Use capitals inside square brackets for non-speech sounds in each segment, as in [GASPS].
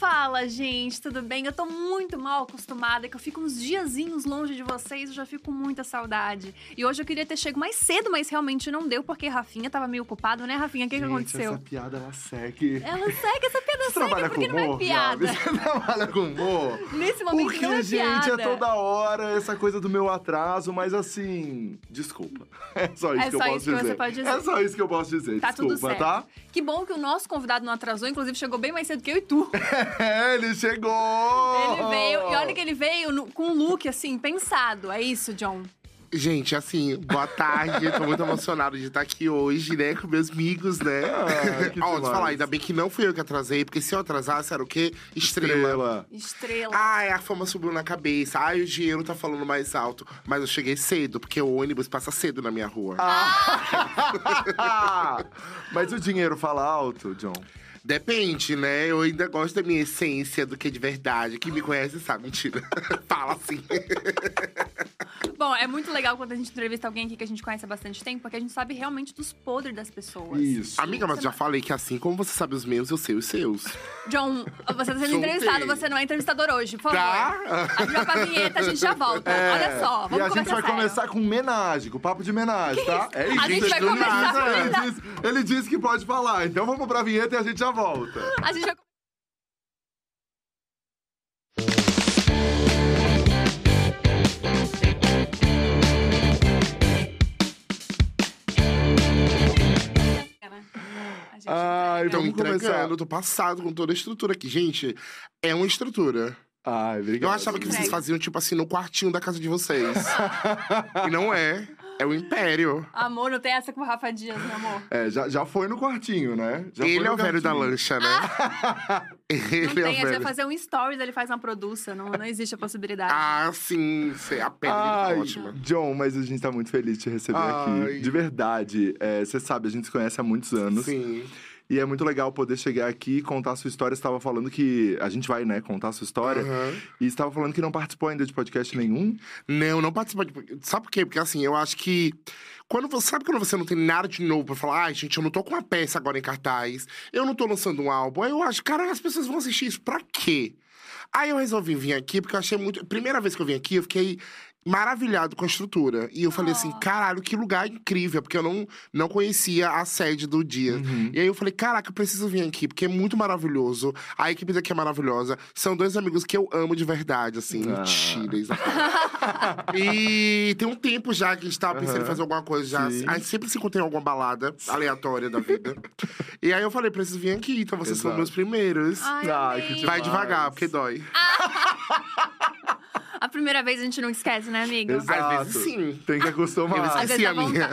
Fala, gente, tudo bem? Eu tô muito mal acostumada, que eu fico uns diazinhos longe de vocês, eu já fico com muita saudade. E hoje eu queria ter chego mais cedo, mas realmente não deu, porque Rafinha tava meio ocupado, né, Rafinha? O que, que aconteceu? Essa piada, ela segue. Ela segue, essa piada Segue, trabalha porque com não é humor, piada. Você [LAUGHS] trabalha com humor? Nesse momento Porque, não é gente, piada. é toda hora essa coisa do meu atraso, mas assim, desculpa. [LAUGHS] É só isso É que eu só posso isso que dizer. você pode dizer. É só isso que eu posso dizer. Tá tudo desculpa, certo. tá? Que bom que o nosso convidado não atrasou, inclusive chegou bem mais cedo que eu e tu. [LAUGHS] É, ele chegou! Ele veio, e olha que ele veio no- com um look, assim, pensado. É isso, John? Gente, assim, boa tarde. Tô muito emocionado de estar aqui hoje, né, com meus amigos, né? Ah, que Ó, te falar, ainda bem que não fui eu que atrasei, porque se eu atrasasse era o quê? Estrela. Estrela. Ai, a fama subiu na cabeça. Ai, o dinheiro tá falando mais alto. Mas eu cheguei cedo, porque o ônibus passa cedo na minha rua. Ah! [LAUGHS] mas o dinheiro fala alto, John? Depende, né? Eu ainda gosto da minha essência do que é de verdade. Quem me conhece sabe, mentira. [LAUGHS] Fala assim. Bom, é muito legal quando a gente entrevista alguém aqui que a gente conhece há bastante tempo, porque a gente sabe realmente dos podres das pessoas. Isso. Amiga, mas já falei que assim como você sabe os meus, eu sei os seus. John, você tá sendo entrevistado, você não é entrevistador hoje, por favor. Tá? A gente vai pra vinheta, a gente já volta. Olha só, vamos É. e a gente vai sério. começar com homenagem, com papo de homenagem, tá? É isso. A gente vai começar com Ele disse, ele disse que pode falar, então vamos pra vinheta e a gente já volta. A gente vai A gente Ai, entrega. Tô Vamos começar. entregando, tô passado com toda a estrutura aqui. Gente, é uma estrutura. Ai, obrigado. Eu achava que vocês faziam, tipo assim, no quartinho da casa de vocês. [LAUGHS] e não é. É o império. Amor, não tem essa com o Rafa Dias, meu amor. É, já, já foi no quartinho, né? Já foi ele no é o velho da lancha, né? [LAUGHS] ele Não é tem, o a gente vai velho. fazer um stories, ele faz uma produção, não, não existe a possibilidade. Ah, sim. sei, A pele dele Ai, tá ótima. John, mas a gente tá muito feliz de te receber Ai. aqui. De verdade. É, Você sabe, a gente se conhece há muitos anos. Sim. E é muito legal poder chegar aqui e contar a sua história. Você estava falando que. A gente vai, né, contar a sua história. Aham. E estava falando que não participou ainda de podcast nenhum. Não, não participa de. Sabe por quê? Porque assim, eu acho que. Quando você sabe quando você não tem nada de novo pra falar, ai, gente, eu não tô com uma peça agora em cartaz, eu não tô lançando um álbum, aí eu acho, cara, as pessoas vão assistir isso pra quê? Aí eu resolvi vir aqui, porque eu achei muito. Primeira vez que eu vim aqui, eu fiquei maravilhado com a estrutura. E eu falei assim, Oh. caralho, que lugar incrível, porque eu não, não conhecia a sede do dia. Uhum. E aí eu falei, caraca, eu preciso vir aqui, porque é muito maravilhoso. A equipe daqui é maravilhosa. São dois amigos que eu amo de verdade, assim. Ah. Mentira, [LAUGHS] E tem um tempo já que a gente tava pensando em Aham. fazer alguma coisa já. Sim. A gente sempre se encontra em alguma balada aleatória da vida. e aí eu falei, preciso vir aqui, então vocês são Exato. meus primeiros. Ai, Ai, que amei. demais. Vai devagar, porque dói. [LAUGHS] A primeira vez a gente não esquece, né, amigo? Exato. Às vezes sim. Tem que Eu acostumar. Às esqueci a minha.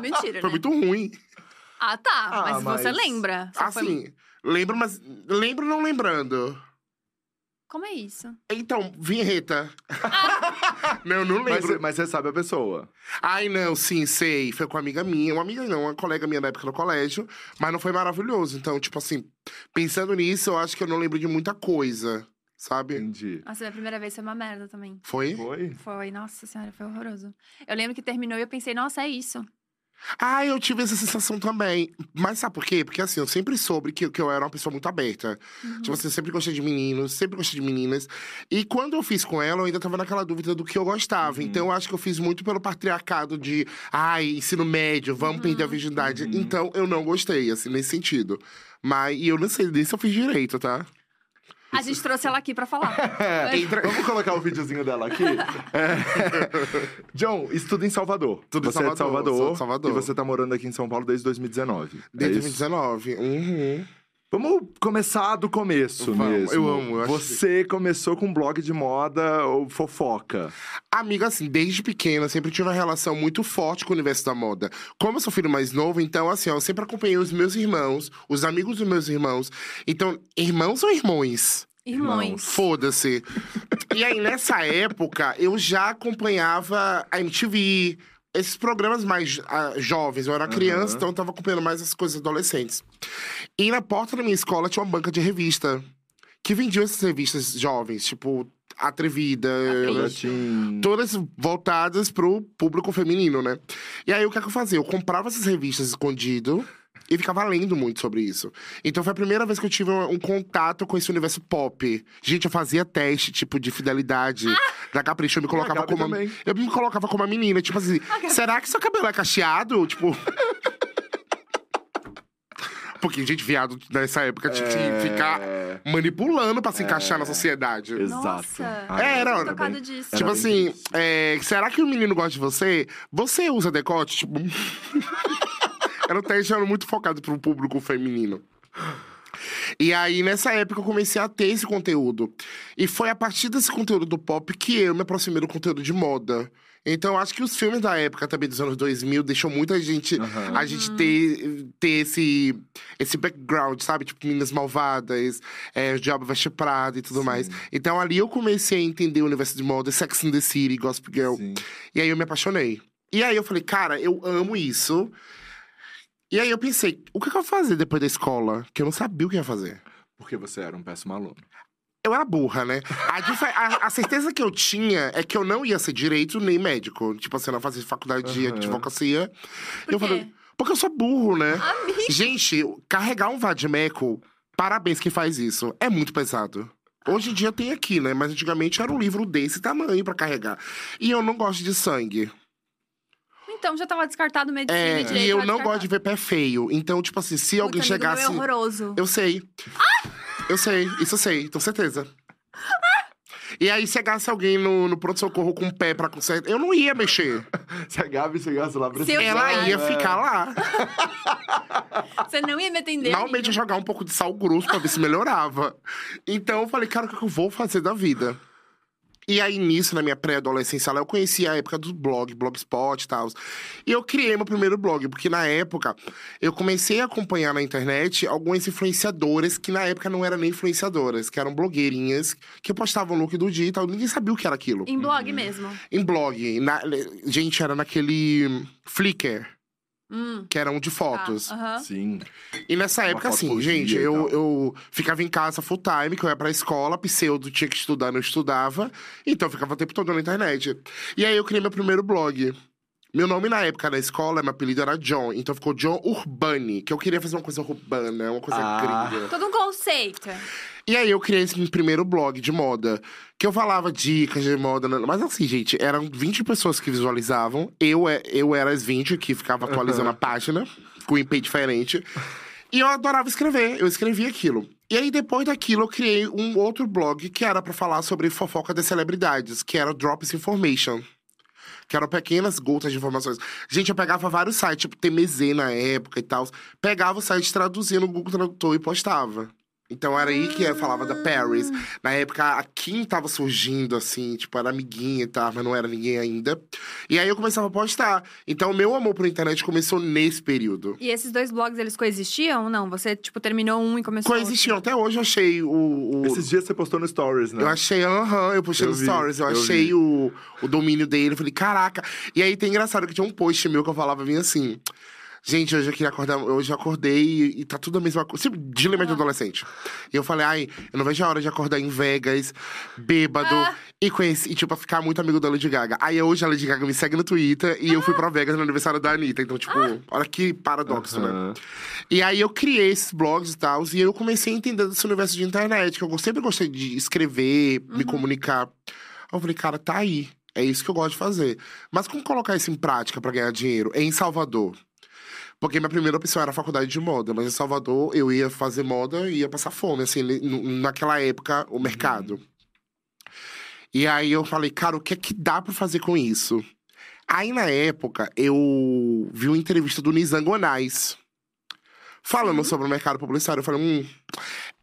Mentira, Foi né? muito ruim. Ah, tá. Ah, mas, você mas- lembra. Só foi- Assim, lembro, mas. Lembro não lembrando. Como é isso? Então, vinheta. [LAUGHS] não, não Mas, lembro. mas você sabe a pessoa. Ai, não, sim, sei. Foi com uma amiga minha. Uma amiga não, uma colega minha da época no colégio. Mas não foi maravilhoso. Então, tipo assim, pensando nisso, eu acho que eu não lembro de muita coisa, sabe? Entendi. Nossa, minha primeira vez foi uma merda também. Foi? Foi? Foi, nossa senhora, foi horroroso. Eu lembro que terminou e eu pensei, nossa, é isso. Ah, eu tive essa sensação também. Mas sabe por quê? Porque assim, eu sempre soube que, que eu era uma pessoa muito aberta. Tipo assim, eu sempre gostei de meninos, sempre gostei de meninas. E quando eu fiz com ela, eu ainda tava naquela dúvida do que eu gostava. Então eu acho que eu fiz muito pelo patriarcado de, ai, ensino médio, vamos perder a virgindade. Então eu não gostei, assim, nesse sentido. Mas, e eu não sei nem se eu fiz direito, tá? A gente trouxe ela aqui pra falar. É, [LAUGHS] Entra- Vamos colocar o videozinho dela aqui? É. John, estuda em Salvador. Tudo em você é de Salvador, Salvador. sou de Salvador. E você tá morando aqui em São Paulo desde 2019. é Desde isso? 2019. Uhum. Vamos começar do começo Vamos, mesmo. eu amo, eu acho Você começou com um blog de moda ou fofoca? Amiga, assim, desde pequena, eu sempre tive uma relação muito forte com o universo da moda. Como eu sou filho mais novo, então, assim, eu sempre acompanhei os meus irmãos, os amigos dos meus irmãos. Então, irmãos ou irmãos? Irmãos. Foda-se. e aí, nessa época, eu já acompanhava a MTV, esses programas mais ah, jovens. Eu era criança, Aham. então eu tava acompanhando mais as coisas adolescentes. E na porta da minha escola tinha uma banca de revista que vendiam essas revistas jovens, tipo Atrevida, todas voltadas pro público feminino, né? E aí, o que é que eu fazia? Eu comprava essas revistas escondido e ficava lendo muito sobre isso. Então foi a primeira vez que eu tive um, um contato com esse universo pop. Gente, eu fazia teste, tipo, de fidelidade da Capricho. Eu me colocava Gabi como. uma-. Eu me colocava como uma menina, tipo assim, será que seu cabelo é cacheado? Tipo. [LAUGHS] Porque, gente, viado nessa época tinha que É. ficar manipulando pra se encaixar na sociedade. Exato. Nossa. Ah, É, era- Eu tô era tocada bem- disso. Era Tipo bem assim, é, será que o menino gosta de você? Você usa decote? Tipo. [LAUGHS] Era um teste era muito focado pro público feminino. E aí, nessa época, eu comecei a ter esse conteúdo. E foi a partir desse conteúdo do pop que eu me aproximei do conteúdo de moda. Então, acho que os filmes da época também dos anos 2000 deixou muita gente. Aham. A gente ter, ter esse, esse background, sabe? Tipo, Meninas Malvadas, é, o Diabo Veste Prada e tudo mais. Então, ali eu comecei a entender o universo de moda, Sex and the City, Gossip Girl. Sim. E aí eu me apaixonei. E aí eu falei, cara, eu amo isso. E aí eu pensei, o que eu ia fazer depois da escola? Que eu não sabia o que ia fazer. Porque você era um péssimo aluno. Eu era burra, né? A, a- a certeza que eu tinha é que eu não ia ser direito nem médico. Tipo assim, eu não fazia faculdade de Aham. advocacia. Por eu quê? falei, porque eu sou burro, né? Amiga. Gente, carregar um vadimeco, parabéns quem faz isso. É muito pesado. Hoje em dia tem aqui, né? Mas antigamente era um livro desse tamanho pra carregar. E eu não gosto de sangue. Então já tava descartado medicina É, e direito. e eu não descartado. gosto de ver pé feio. Então, tipo assim, se alguém Puta, amigo meu chegasse. É horroroso. Eu sei. Eu sei, isso eu sei, tenho certeza. E aí, chegasse alguém no, no pronto-socorro com o pé pra consertar, eu não ia mexer. Se a Gabi chegasse lá Se precisando, Ela ia né? ficar lá. Você não ia me atender. Normalmente amigo. jogar um pouco de sal grosso pra ver se melhorava. Então eu falei, cara, o que eu vou fazer da vida? E aí, nisso, na minha pré-adolescência, lá, eu conheci a época do blog, Blogspot e tal. E eu criei meu primeiro blog, porque na época eu comecei a acompanhar na internet algumas influenciadoras que na época não eram nem influenciadoras, que eram blogueirinhas, que postavam look do dia e tal. Ninguém sabia o que era aquilo. Em blog mesmo. Em blog. Na, gente, era naquele Flickr, Hum. que era um de tá, fotos. aham. Sim. E nessa época, assim, gente, dia eu, eu ficava em casa full time, que eu ia pra escola, pseudo, tinha que estudar, não estudava. Então eu ficava o tempo todo na internet. E aí eu criei meu primeiro blog. Meu nome na época na escola, meu apelido era John, então ficou John Urbani, que eu queria fazer uma coisa urbana, uma coisa Ah. gringa. Todo um conceito. E aí eu criei esse primeiro blog de moda, que eu falava dicas de moda, né? mas assim, gente, eram 20 pessoas que visualizavam, eu, é- eu era as 20 que ficava atualizando a página, com um IP diferente. E eu adorava escrever, eu escrevia aquilo. E aí, depois daquilo, eu criei um outro blog que era pra falar sobre fofoca das celebridades, que era Drops Information. Que eram pequenas gotas de informações. Gente, eu pegava vários sites, tipo TMZ na época e tal. Pegava o site, traduzia no Google Tradutor e postava. Então era aí que eu falava da Paris. Na época, a Kim tava surgindo, assim, tipo, era amiguinha e tal, mas não era ninguém ainda. E aí eu começava a postar. Então, o meu amor por internet começou nesse período. E esses dois blogs, eles coexistiam ou não? Você, tipo, terminou um e começou Coexistiam. Até hoje eu achei o. o- Esses dias você postou no Stories, né? Eu achei, aham, eu postei Eu no vi, Stories, eu, eu achei vi. o, o domínio dele, eu falei, caraca. E aí tem engraçado que tinha um post meu que eu falava bem assim. Gente, hoje eu queria acordar, hoje eu acordei e, e tá tudo a mesma coisa. Tipo, dilema de adolescente. E eu falei, ai, eu não vejo a hora de acordar em Vegas, bêbado, Ah. e conheci, e tipo, ficar muito amigo da Lady Gaga. Aí hoje a Lady Gaga me segue no Twitter e eu fui pra Vegas no aniversário da Anitta. Então, tipo, olha que paradoxo, né? E aí eu criei esses blogs e tal, e eu comecei a entender desse universo de internet, que eu sempre gostei de escrever, me comunicar. Aí eu falei, cara, tá aí. É isso que eu gosto de fazer. Mas como colocar isso em prática pra ganhar dinheiro? É em Salvador. Porque minha primeira opção era a faculdade de moda, mas em Salvador eu ia fazer moda e ia passar fome, assim, naquela época, o mercado. E aí eu falei, cara, o que é que dá pra fazer com isso? Aí na época eu vi uma entrevista do Nizam Gonais falando sobre o mercado publicitário. Eu falei, hum,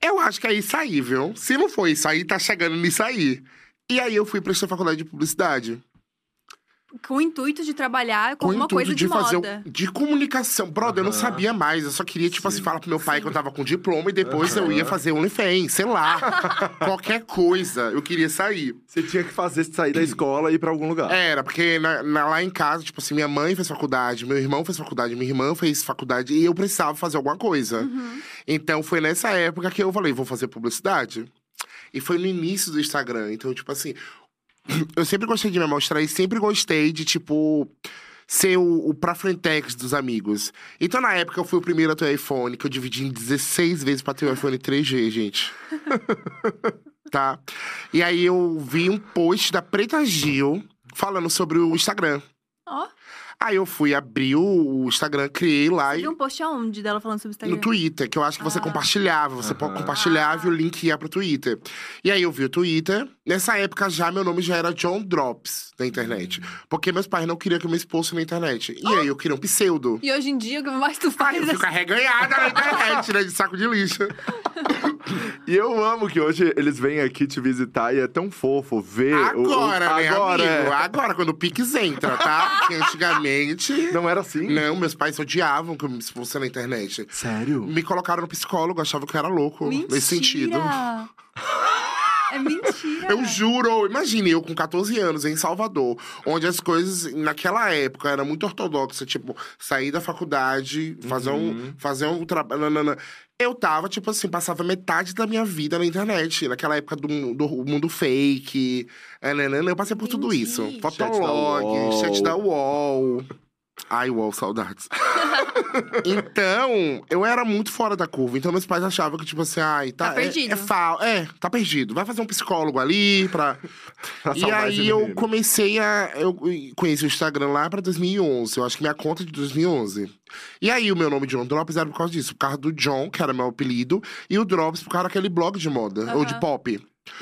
eu acho que é isso aí, viu? Se não for isso aí, tá chegando nisso aí. E aí eu fui prestar faculdade de publicidade. Com o intuito de trabalhar com, Com alguma coisa de, de fazer. moda. o- De comunicação. Brother, eu não sabia mais. Eu só queria, tipo assim, Sim. falar pro meu pai que eu tava com diploma e depois eu ia fazer OnlyFans, sei lá. [LAUGHS] Qualquer coisa. Eu queria sair. Você tinha que fazer sair da escola e ir pra algum lugar. Era, porque na- na- lá em casa, tipo assim, minha mãe fez faculdade, meu irmão fez faculdade, minha irmã fez faculdade e eu precisava fazer alguma coisa. Uhum. Então foi nessa época que eu falei, vou fazer publicidade. E foi no início do Instagram. Então, tipo assim, eu sempre gostei de me mostrar e sempre gostei de, tipo, ser o, o pra frentex dos amigos. Então, na época, eu fui o primeiro a ter iPhone, que eu dividi em 16 vezes pra ter o iPhone 3G, gente. [LAUGHS] tá? E aí eu vi um post da Preta Gil falando sobre o Instagram. Ó, Aí eu fui abrir o Instagram, criei lá e viu um post aonde dela falando sobre o Instagram? no Twitter, que eu acho que você Ah. compartilhava. Você pode compartilhava e o link ia pro Twitter. E aí eu vi o Twitter. Nessa época já meu nome já era John Drops na internet. Porque meus pais não queriam que eu me expôsse na internet. E aí eu queria um pseudo. E hoje em dia, o que mais tu Aí faz eu é fico arreganhada na internet, né? De saco de lixo. E eu amo que hoje eles vêm aqui te visitar e é tão fofo ver o- o- Agora, né, agora, amigo? é. Agora, quando o Pix entra, tá? [LAUGHS] Porque antigamente. Não era assim? Não, meus pais odiavam que eu me na internet. Sério? Me colocaram no psicólogo, achavam que eu era louco Mentira! nesse sentido. É mentira. [LAUGHS] Eu juro, imagine eu com 14 anos em Salvador, onde as coisas naquela época era muito ortodoxa, tipo, sair da faculdade, fazer Uhum. um fazer um trabalho, eu tava tipo assim, passava metade da minha vida na internet, naquela época do, do mundo fake, é, nanana, eu passei por tudo Entendi. isso. Chat da Fotolog, UOL. chat da UOL. Ai, UOL, saudades. [LAUGHS] então, eu era muito fora da curva. Então, meus pais achavam que, tipo assim, ai, tá. Tá perdido. É, é, fa- é, tá perdido. Vai fazer um psicólogo ali pra. [LAUGHS] Pra e aí eu menino. comecei a. Eu conheci o Instagram lá pra 2011. Eu acho que minha conta é de 2011. E aí o meu nome John Drops era por causa disso. Por causa do John, que era meu apelido, e o Drops por causa daquele blog de moda, ou de pop.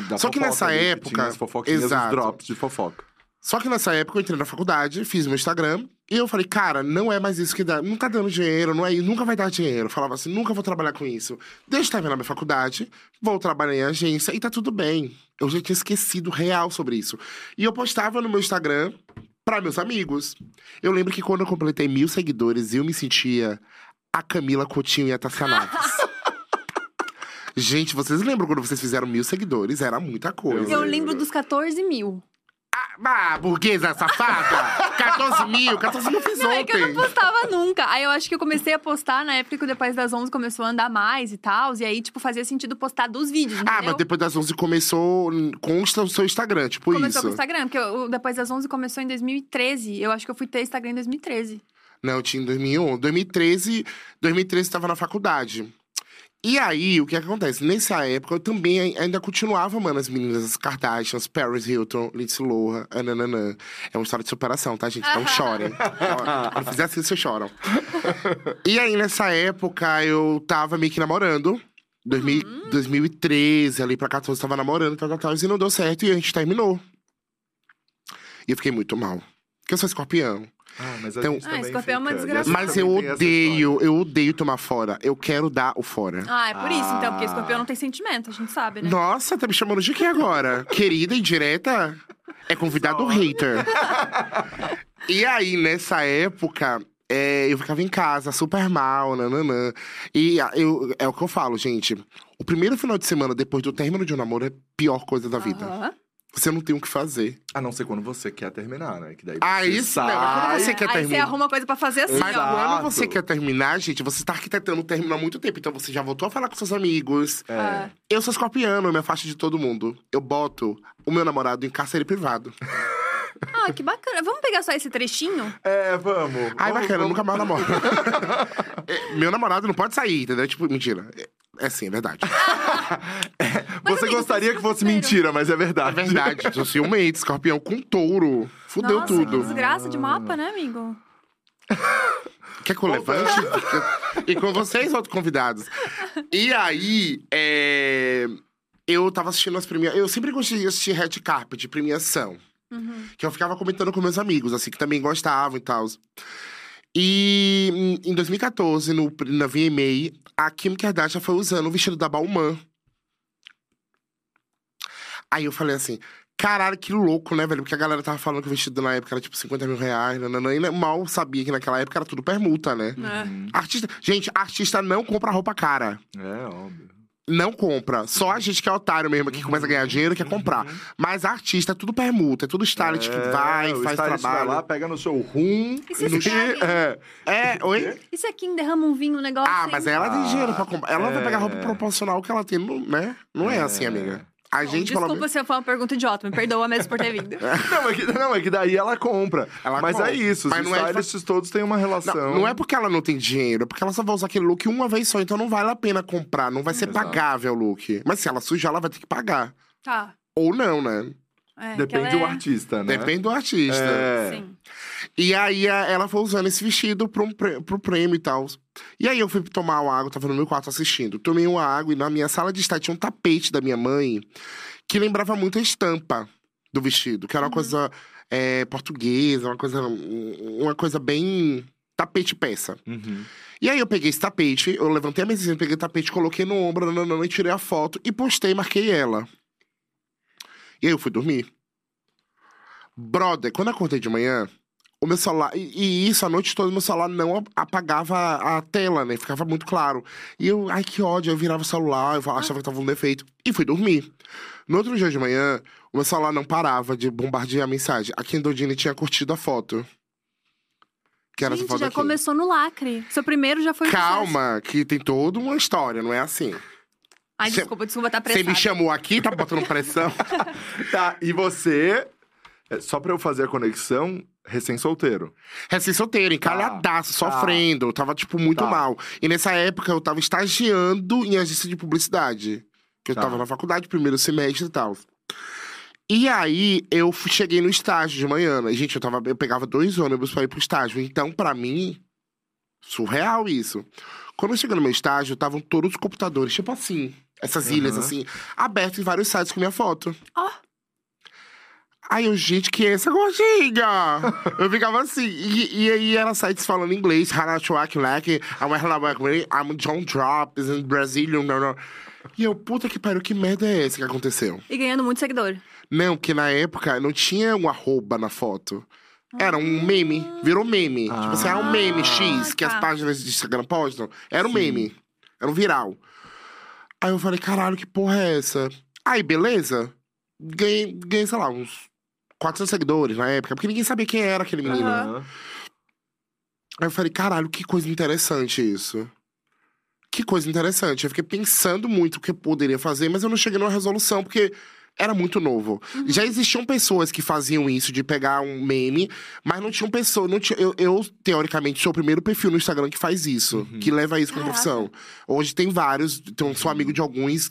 Da Só que fofoca nessa ali, que época- tinha as Exato. drops de fofoca. Só que nessa época eu entrei na faculdade, fiz meu Instagram, e eu falei, cara, não é mais isso que dá. Não tá dando dinheiro, não é, nunca vai dar dinheiro. Eu falava assim, nunca vou trabalhar com isso. Deixa eu terminar minha faculdade, vou trabalhar em agência e tá tudo bem. Eu já tinha esquecido real sobre isso. E eu postava no meu Instagram pra meus amigos. Eu lembro que quando eu completei mil seguidores, eu me sentia a Camila Coutinho e a Tassia Naves. [LAUGHS] Gente, vocês lembram quando vocês fizeram mil seguidores? Era muita coisa. Eu lembro dos 14 mil. Ah, burguesa safada! [LAUGHS] 14 mil, 14 mil fiz Não, é que eu ontem. não postava nunca. Aí eu acho que eu comecei a postar na época que o Depois das 11 começou a andar mais e tal. E aí, tipo, fazia sentido postar dos vídeos, entendeu? Ah, mas depois das 11 começou, consta o seu Instagram, tipo Começou isso. com o Instagram, porque o Depois das 11 começou em 2013. Eu acho que eu fui ter Instagram em 2013. Não, eu tinha em 2001. 2013, 2013 estava na faculdade. E aí, o que, acontece? Nessa época, eu também ai- ainda continuava, mano, as meninas, as Kardashians, Paris Hilton, Lindsay Lohan, ananana. É uma história de superação, tá, gente? Então [LAUGHS] chorem. Quando fizer assim, vocês choram. e aí, nessa época, eu tava meio que namorando. 2000, 2013, ali pra 14, tava namorando, tal, tal, tal. E não deu certo e a gente terminou. E eu fiquei muito mal. Porque eu sou escorpião. Ah, mas a Então- gente Ah, escorpião é uma. E desgraça. Mas eu odeio, eu odeio tomar fora. Eu quero dar o fora. Ah, é por isso, então, porque Ah. escorpião não tem sentimento, a gente sabe, né? Nossa, tá me chamando de quê agora? Querida indireta? É convidado hater. e aí, nessa época, é, eu ficava em casa, super mal, nananã. E ah, eu, é o que eu falo, gente. O primeiro final de semana depois do término de um namoro é a pior coisa da vida. Aham. Você não tem o que fazer. A não ser quando você quer terminar, né? Que daí Ah, você isso não, sai. mas quando você quer Aí você arruma coisa pra fazer assim, Mas ó. Quando você quer terminar, gente, você tá arquitetando terminar há muito tempo. Então você já voltou a falar com seus amigos. É. Eu sou escorpiano, eu me afasto de todo mundo. Eu boto o meu namorado em cárcere privado. Ah, que bacana. Vamos pegar só esse trechinho? É, vamos. Ai, Vamos, bacana, eu vamos. nunca mais namoro. [LAUGHS] É, meu namorado não pode sair, entendeu? Tipo, mentira. É, é sim, é verdade. [LAUGHS] Mas, Você amigo, gostaria que fosse mentira, mas é É verdade. verdade. Sou ciumento, escorpião com touro. Fudeu Nossa, tudo. que desgraça de mapa, né, amigo? [LAUGHS] Quer que eu levante? e com vocês, outros convidados. E aí, é, eu tava assistindo as premiações. Eu sempre gostei de assistir Red Carpet, premiação. Uhum. Que eu ficava comentando com meus amigos, assim, que também gostavam e tal. E em- em 2014, no, na VMA, a Kim Kardashian foi usando o vestido da Balmain. Aí eu falei assim, caralho, que louco, né, velho? Porque a galera tava falando que o vestido na época era tipo 50 mil reais, nananã, e mal sabia que naquela época era tudo permuta, né? É. Artista. Gente, artista não compra roupa cara. É, óbvio. Não compra. Só a gente que é otário mesmo, que começa a ganhar dinheiro e quer comprar. Mas artista é tudo permuta, é tudo stylist que vai, o faz trabalho. vai lá, pega no showroom. E se no escreve? É. É, oi? E se a Kim derrama um vinho, um negócio Ah, assim? mas ela tem dinheiro pra comprar. Ela não vai pegar roupa é. proporcional que ela tem, não- né? Não é, assim, É. amiga. A Bom, gente, Desculpa se foi uma pergunta idiota, me perdoa mesmo por ter vindo. [LAUGHS] Não, é que, não, é que daí ela compra. Ela Mas compra. é isso, os Mas não é de stylists todos têm uma relação. Não, não é porque ela não tem dinheiro, é porque ela só vai usar aquele look uma vez só, então não vale a pena comprar, não vai ser Exato. pagável o look. Mas se ela sujar, ela vai ter que pagar. Tá. Ou não, né? É, Depende do é- artista, né? Depende do artista. É. Sim. E aí a- ela foi usando esse vestido pro, um prê- pro prêmio e tal. E aí eu fui tomar uma água, tava no meu quarto assistindo. Tomei uma água e na minha sala de estar tinha um tapete da minha mãe que lembrava muito a estampa do vestido, que era uma coisa é, portuguesa, uma coisa, uma coisa bem tapete peça. Uhum. E aí eu peguei esse tapete, eu levantei a mesinha, peguei o tapete, coloquei no ombro, e tirei a foto e postei, marquei ela. E aí eu fui dormir. Brother, quando eu acordei de manhã, o meu celular. E, e isso, a noite toda, meu celular não apagava a, a tela, né? Ficava muito claro. E eu, ai que ódio, eu virava o celular, eu achava que tava um defeito. E fui dormir. No outro dia de manhã, o meu celular não parava de bombardear a mensagem. A Kendodine tinha curtido a foto. Que era essa Gente, foto já aqui. começou no lacre. Seu primeiro já foi. Calma, que tem toda uma história, não é assim. Ai, Cê- desculpa, desculpa, tá Você apressado. me chamou aqui, tá botando pressão? [LAUGHS] Tá, e você, é, só pra eu fazer a conexão, recém-solteiro. Recém-solteiro, encalhadaço, Tá. sofrendo. Tava, tipo, muito Tá. mal. E nessa época eu tava estagiando em agência de publicidade. Que eu Tá. tava na faculdade, primeiro semestre e tal. E aí, eu cheguei no estágio de manhã. né? Gente, eu, tava, eu pegava dois ônibus pra ir pro estágio. Então, pra mim, surreal isso. Quando eu cheguei no meu estágio, estavam todos os computadores, tipo assim, essas ilhas, Aham. assim, abertos em vários sites com minha foto. Ó. Aí eu, gente, que é essa gordinha? [LAUGHS] eu ficava assim. E, e aí era sites falando inglês. Like I'm I'm John Drops in Brazilian. não, não. E eu, puta que pariu, que merda é essa que aconteceu? E ganhando muito seguidor. Não, porque na época não tinha um arroba na foto. Era um meme, virou meme. tipo assim, é um meme X que as tá. páginas de Instagram postam. Era um Sim. meme. Era um viral. Aí eu falei, caralho, que porra é essa? Aí, beleza. Ganhei, ganhei sei lá, uns 400 seguidores na época, porque ninguém sabia quem era aquele menino. Aham. Aí eu falei, caralho, que coisa interessante isso. Que coisa interessante. Eu fiquei pensando muito o que eu poderia fazer, mas eu não cheguei numa resolução, porque era muito novo. Já existiam pessoas que faziam isso, de pegar um meme, mas não tinham pessoas. Não tinha, eu, eu, teoricamente, sou o primeiro perfil no Instagram que faz isso, que leva isso como profissão. Hoje tem vários, então, sou amigo de alguns,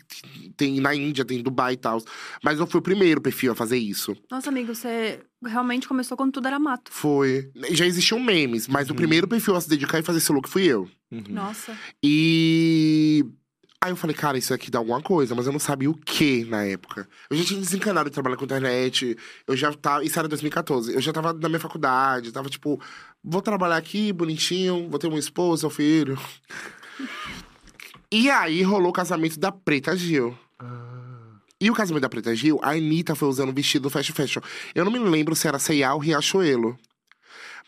tem na Índia, tem em Dubai e tal. Mas eu fui o primeiro perfil a fazer isso. Nossa, amigo, você realmente começou quando tudo era mato. Foi. Já existiam memes, mas o primeiro perfil a se dedicar e fazer esse look fui eu. Uhum. Nossa. E. Aí eu falei, cara, isso aqui dá alguma coisa, mas eu não sabia o que na época. Eu já tinha desencanado de trabalhar com internet, eu já tava. Isso era 2014. Eu já tava na minha faculdade, tava tipo, vou trabalhar aqui bonitinho, vou ter uma esposa, um filho. e aí rolou o casamento da Preta Gil. E o casamento da Preta Gil, a Anitta foi usando o vestido do Fashion Fashion. Eu não me lembro se era C&A ou Riachuelo.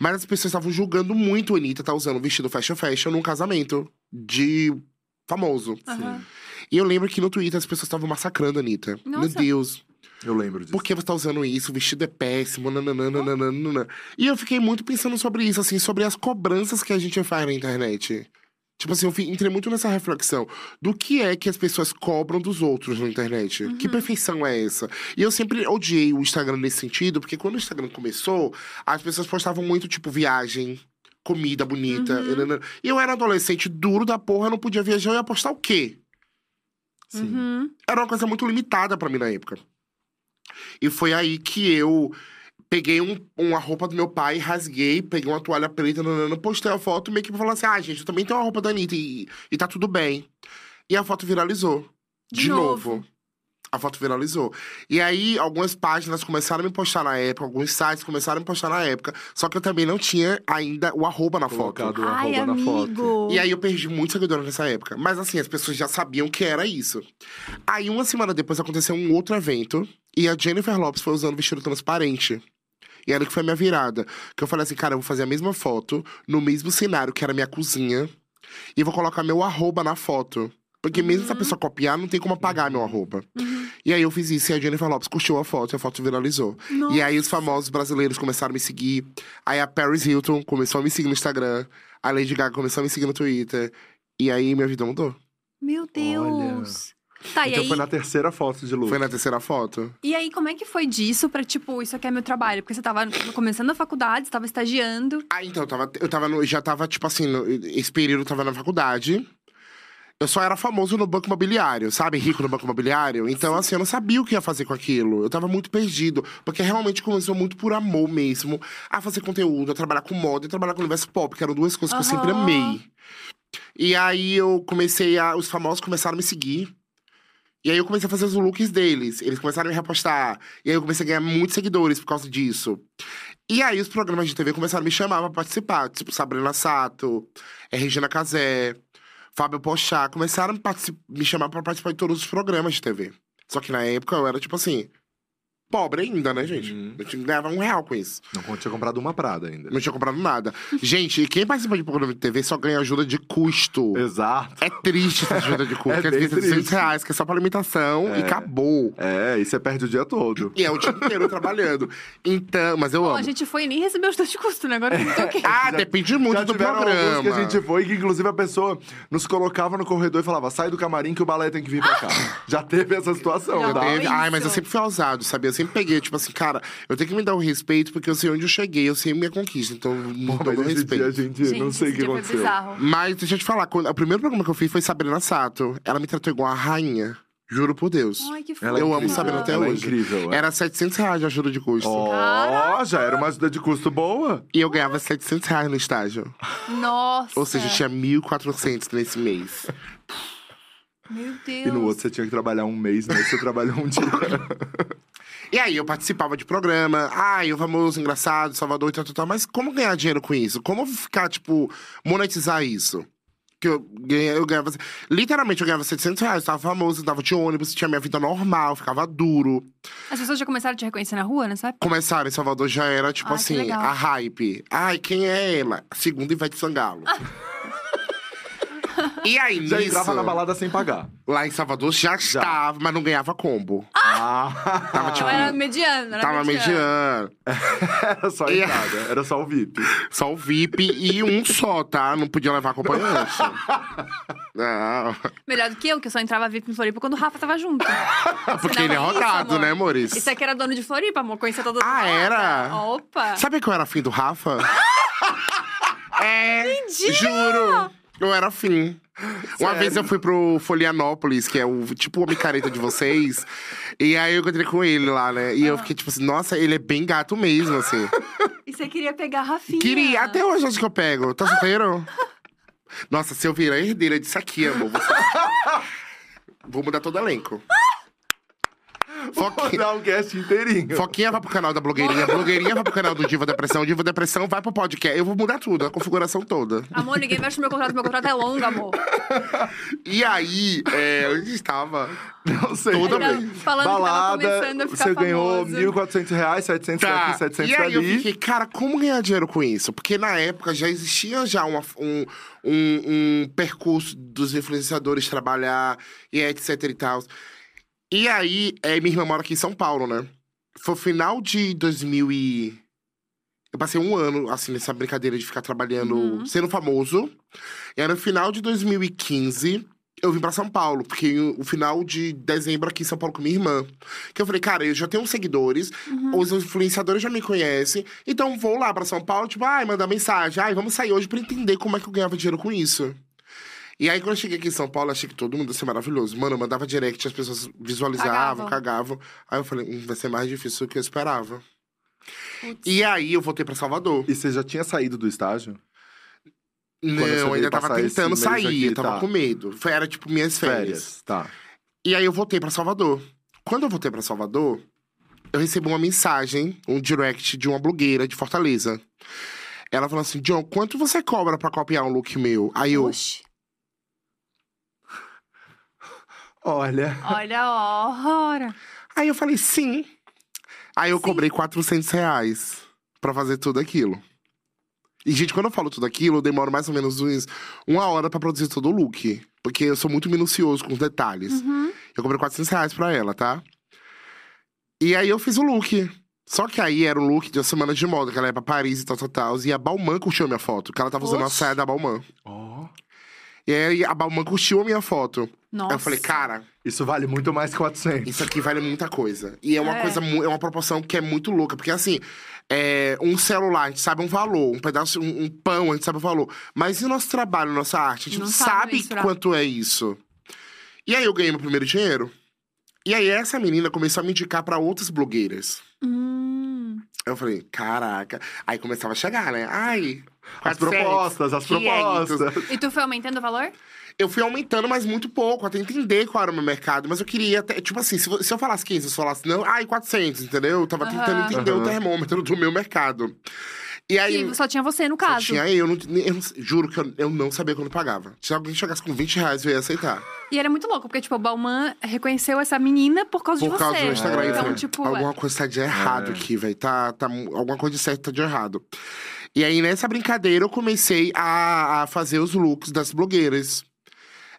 Mas as pessoas estavam julgando muito a Anitta tá usando o vestido Fashion Fashion num casamento de famoso. Aham. E eu lembro que no Twitter as pessoas estavam massacrando a Anitta. Meu Nossa. Deus, Eu lembro disso. por que você tá usando isso? O vestido é péssimo, nananana, nananana. E eu fiquei muito pensando sobre isso, assim, sobre as cobranças que a gente faz na internet. Tipo assim, eu entrei muito nessa reflexão do que é que as pessoas cobram dos outros na internet. Uhum. Que perfeição é essa? E eu sempre odiei o Instagram nesse sentido, porque quando o Instagram começou, as pessoas postavam muito, tipo, viagem, comida bonita. Uhum. E eu era adolescente duro da porra, não podia viajar, eu ia postar o quê? Uhum. era uma coisa muito limitada pra mim na época. E foi aí que eu peguei um, uma roupa do meu pai, rasguei, peguei uma toalha preta, nanana, postei a foto meio que falar assim: ah, gente, eu também tenho uma roupa da Anitta e, e tá tudo bem. E a foto viralizou. De De, novo. novo. A foto viralizou. E aí, algumas páginas começaram a me postar na época, alguns sites começaram a me postar na época. Só que eu também não tinha ainda o arroba na foto. Colocado o Ai, arroba na foto. E aí eu perdi muitos seguidores nessa época. Mas assim, as pessoas já sabiam que era isso. Aí uma semana depois aconteceu um outro evento e a Jennifer Lopes foi usando vestido transparente. E era que foi a minha virada. Que eu falei assim, cara, eu vou fazer a mesma foto, no mesmo cenário que era a minha cozinha, e vou colocar meu arroba na foto. Porque mesmo se a pessoa copiar, não tem como apagar meu arroba. Uhum. E aí eu fiz isso e a Jennifer Lopes curtiu a foto e a foto viralizou. E aí os famosos brasileiros começaram a me seguir. Aí a Paris Hilton começou a me seguir no Instagram. A Lady Gaga começou a me seguir no Twitter. E aí minha vida mudou. Meu Deus. Tá, e Então aí, foi na terceira foto de look. Foi na terceira foto. e aí, como é que foi disso pra, tipo, isso aqui é meu trabalho? Porque você tava começando a faculdade, você tava estagiando. Ah, então, eu tava, eu tava no, já tava, tipo assim, no- esse período eu tava na faculdade. Eu só era famoso no banco imobiliário, sabe? Rico no banco imobiliário. Então, assim, eu não sabia o que ia fazer com aquilo. Eu tava muito perdido. Porque realmente começou muito por amor mesmo. A fazer conteúdo, a trabalhar com moda e trabalhar com o universo pop, que eram duas coisas que eu sempre amei. E aí eu comecei a. Os famosos começaram a me seguir. E aí eu comecei a fazer os looks deles. Eles começaram a me repostar. E aí eu comecei a ganhar muitos seguidores por causa disso. E aí os programas de TV começaram a me chamar pra participar. Tipo, Sabrina Sato, eh, Regina Casé, Fábio Pochá. Começaram a me chamar pra participar de todos os programas de TV. Só que na época eu era, tipo assim, pobre ainda, né, gente? Uhum. Eu tinha, ganhava um real com isso. Não tinha comprado uma Prada ainda. Não tinha comprado nada. gente, e quem participa de programa de TV só ganha ajuda de custo. Exato. É triste essa ajuda de [LAUGHS] custo. É que é bem 200 triste. reais, que é só pra alimentação e acabou. É, e você perde o dia todo. E é o dia inteiro [LAUGHS] trabalhando. Então, mas eu Ó, amo. a gente foi e nem recebeu ajuda de custo, né? Agora não tô aqui. [LAUGHS] Ah, Já- depende muito Já do programa. que a gente foi, que inclusive a pessoa nos colocava no corredor e falava: sai do camarim que o balé tem que vir pra cá. [GASPS] Já teve essa situação, Já tá? teve. Ai, mas eu sempre fui ousado, sabe? Eu sempre peguei, tipo assim, cara, eu tenho que me dar o respeito porque eu sei onde eu cheguei, eu sei minha conquista. Então, me Pô, dou meu esse dia a respeito. gente, não sei o que aconteceu. Mas deixa eu te falar, quando, o primeiro programa que eu fiz foi Sabrina Sato. Ela me tratou igual a rainha. Juro por Deus. Ai, que Ela é eu amo. Sabrina até Ela é hoje. incrível. é. Era 700 reais de ajuda de custo. Ó, já era uma ajuda de custo boa. E eu ganhava 700 reais no estágio. Nossa. Ou seja, tinha 1.400 nesse mês. Meu Deus. E no outro você tinha que trabalhar um mês, né? Você trabalhou um dia. [LAUGHS] E aí eu participava de programa, ai, o famoso engraçado, Salvador e tal, tal, tal. Mas como ganhar dinheiro com isso? Como ficar, tipo, monetizar isso? Que eu, eu ganhava. Literalmente, eu ganhava 700 reais, tava famoso, dava de ônibus, tinha minha vida normal, ficava duro. As pessoas já começaram a te reconhecer na rua, né? Sabe? Começaram em Salvador já era, tipo Ai, que assim, legal. a hype. Ai, quem é ela? Segunda Ivete Sangalo. [LAUGHS] e aí, Já nisso, entrava na balada sem pagar. lá em Salvador já, estava, mas não ganhava combo. Ah, Tava, tipo, Eu era mediana, era tava mediana. mediano. [LAUGHS] era só a E- entrada, era só o VIP. Só o VIP e um só, tá? Não podia levar acompanhante. [LAUGHS] Não. Melhor do que eu, que eu só entrava VIP em Floripa quando o Rafa tava junto. [LAUGHS] Porque ele é rodado, amor. né, amores? Isso aqui era dono de Floripa, amor. Conhecia todo mundo. Ah, era? Opa! Sabe que eu era afim do Rafa? é. Mentira! Juro. Eu era afim. Uma Sério? vez eu fui pro Folianópolis, que é o tipo o micareta de vocês. [LAUGHS] e aí eu encontrei com ele lá, né? E Ah. eu fiquei tipo assim, nossa, ele é bem gato mesmo, assim. [LAUGHS] E você queria pegar a Rafinha? Queria, até hoje acho que eu pego. Tá solteiro? [LAUGHS] Nossa, se eu virar herdeira disso aqui, amor. Você... Vou mudar todo o Vou Foquinha, dar um cast inteirinho. Foquinha vai pro canal da blogueirinha, blogueirinha vai pro canal do Diva Depressão, Diva Depressão vai pro podcast. Eu vou mudar tudo, a configuração toda. Amor, ninguém mexe no meu contrato. Meu contrato é longo, amor. E aí, é, onde estava? Não sei. Toda vez. falando que tava Balada, começando a ficar você ganhou famoso. 1.400 reais, 700 Tá. aqui, 700 E aí eu ali. fiquei, cara, como ganhar dinheiro com isso? Porque na época já existia já uma- um, um, um percurso dos influenciadores trabalhar e etc e tal. E aí, é, minha irmã mora aqui em São Paulo, né? Foi final de 2000 e... Eu passei um ano, assim, nessa brincadeira de ficar trabalhando, Uhum. sendo famoso. E aí, no final de 2015, eu vim pra São Paulo. Porque o final de dezembro aqui em São Paulo com minha irmã. Que eu falei, cara, eu já tenho seguidores, Uhum. os influenciadores já me conhecem. Então, vou lá pra São Paulo, tipo, ai, mandar mensagem. Ai, vamos sair hoje pra entender como é que eu ganhava dinheiro com isso. E aí, quando eu cheguei aqui em São Paulo, achei que todo mundo ia ser maravilhoso. Mano, eu mandava direct, as pessoas visualizavam, Cagavam. cagavam. Aí eu falei, hum, vai ser mais difícil do que eu esperava. Putz. E aí, eu voltei pra Salvador. E você já tinha saído do estágio? Não, ainda tava tentando sair, aqui, tava tá. com medo. Foi- Era tipo minhas férias. Tá. E aí eu voltei pra Salvador. Quando eu voltei pra Salvador, eu recebi uma mensagem, um direct de uma blogueira de Fortaleza. Ela falou assim: John, quanto você cobra pra copiar um look meu? Aí eu, Oxi. Olha. Olha a hora. aí eu falei, sim. Aí eu cobrei 400 reais pra fazer tudo aquilo. E, gente, quando eu falo tudo aquilo, eu demoro mais ou menos uns, uma hora pra produzir todo o look. Porque eu sou muito minucioso com os detalhes. Uhum. Eu cobrei 400 reais pra ela, tá? E aí eu fiz o look. Só que aí era um look de uma semana de moda, que ela ia pra Paris e tal, tal, tal. E a Balmain curtiu minha foto, que ela tava usando a Oxi. saia da Balmain. Ó. E aí a Balmain curtiu a minha foto. Nossa. Aí eu falei, cara, Isso vale muito mais que 400. isso aqui vale muita coisa. E é uma É. coisa, é uma proporção que é muito louca. Porque assim, é, um celular, a gente sabe um valor. Um pedaço, um, um pão, a gente sabe o valor. Mas e o nosso trabalho, nossa arte? A gente Não não, sabe quanto é isso. E aí eu ganhei meu primeiro dinheiro. E aí essa menina começou a me indicar pra outras blogueiras. Hum. Eu falei, caraca. Aí começava a chegar, né? Ai. As 400, propostas, as 500. propostas. E tu foi aumentando o valor? Eu fui aumentando, mas muito pouco, até entender qual era o meu mercado. Mas eu queria até, tipo assim, se, eu falasse 500, se eu falasse não, ai, 400, entendeu? Eu tava Aham. tentando entender Aham. o termômetro do meu mercado. E aí. E só tinha você, no só caso. tinha eu, não, eu não- juro que eu, eu não sabia quando pagava. Se alguém chegasse com 20 reais, eu ia aceitar. E era muito louco, porque, tipo, o Balmain reconheceu essa menina por causa Por de causa você. do Instagram. Eu Então, falei, tipo, alguma coisa tá de errado É. aqui, velho. Tá, tá, alguma coisa de certo tá de errado. E aí, nessa brincadeira, eu comecei a, a fazer os looks das blogueiras.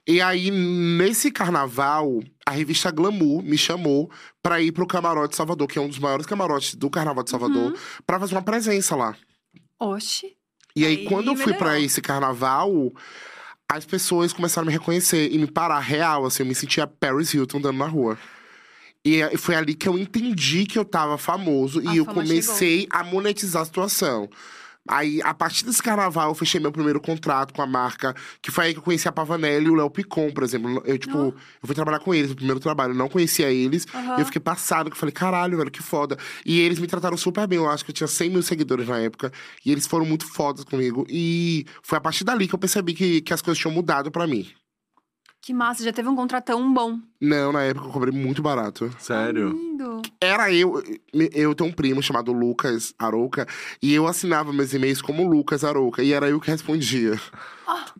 E aí, nesse carnaval, a revista Glamour me chamou pra ir pro Camarote de Salvador, que é um dos maiores camarotes do Carnaval de Salvador, pra fazer uma presença lá. oxe. E aí, Aí quando eu fui pra esse carnaval, as pessoas começaram a me reconhecer e me parar real, assim, eu me sentia Paris Hilton andando na rua. E eh, foi ali que eu entendi que eu tava famoso A e eu comecei a monetizar a situação. Aí, a partir desse carnaval, eu fechei meu primeiro contrato com a marca, que foi aí que eu conheci a Pavanelli e o Léo Picon, por exemplo. Eu, tipo, Oh. eu fui trabalhar com eles, o primeiro trabalho, eu não conhecia eles. Aham. E eu fiquei passado, que eu falei, caralho, velho, que foda. E eles me trataram super bem, eu acho que eu tinha 100 mil seguidores na época. E eles foram muito fodas comigo. E foi a partir dali que eu percebi que, que as coisas tinham mudado pra mim. Que massa, já teve um contratão bom. Não, na época eu cobrei muito barato. Sério? Lindo. Era eu, eu tenho um primo chamado Lucas Arouca, e eu assinava meus e-mails como Lucas Arouca, e era eu que respondia.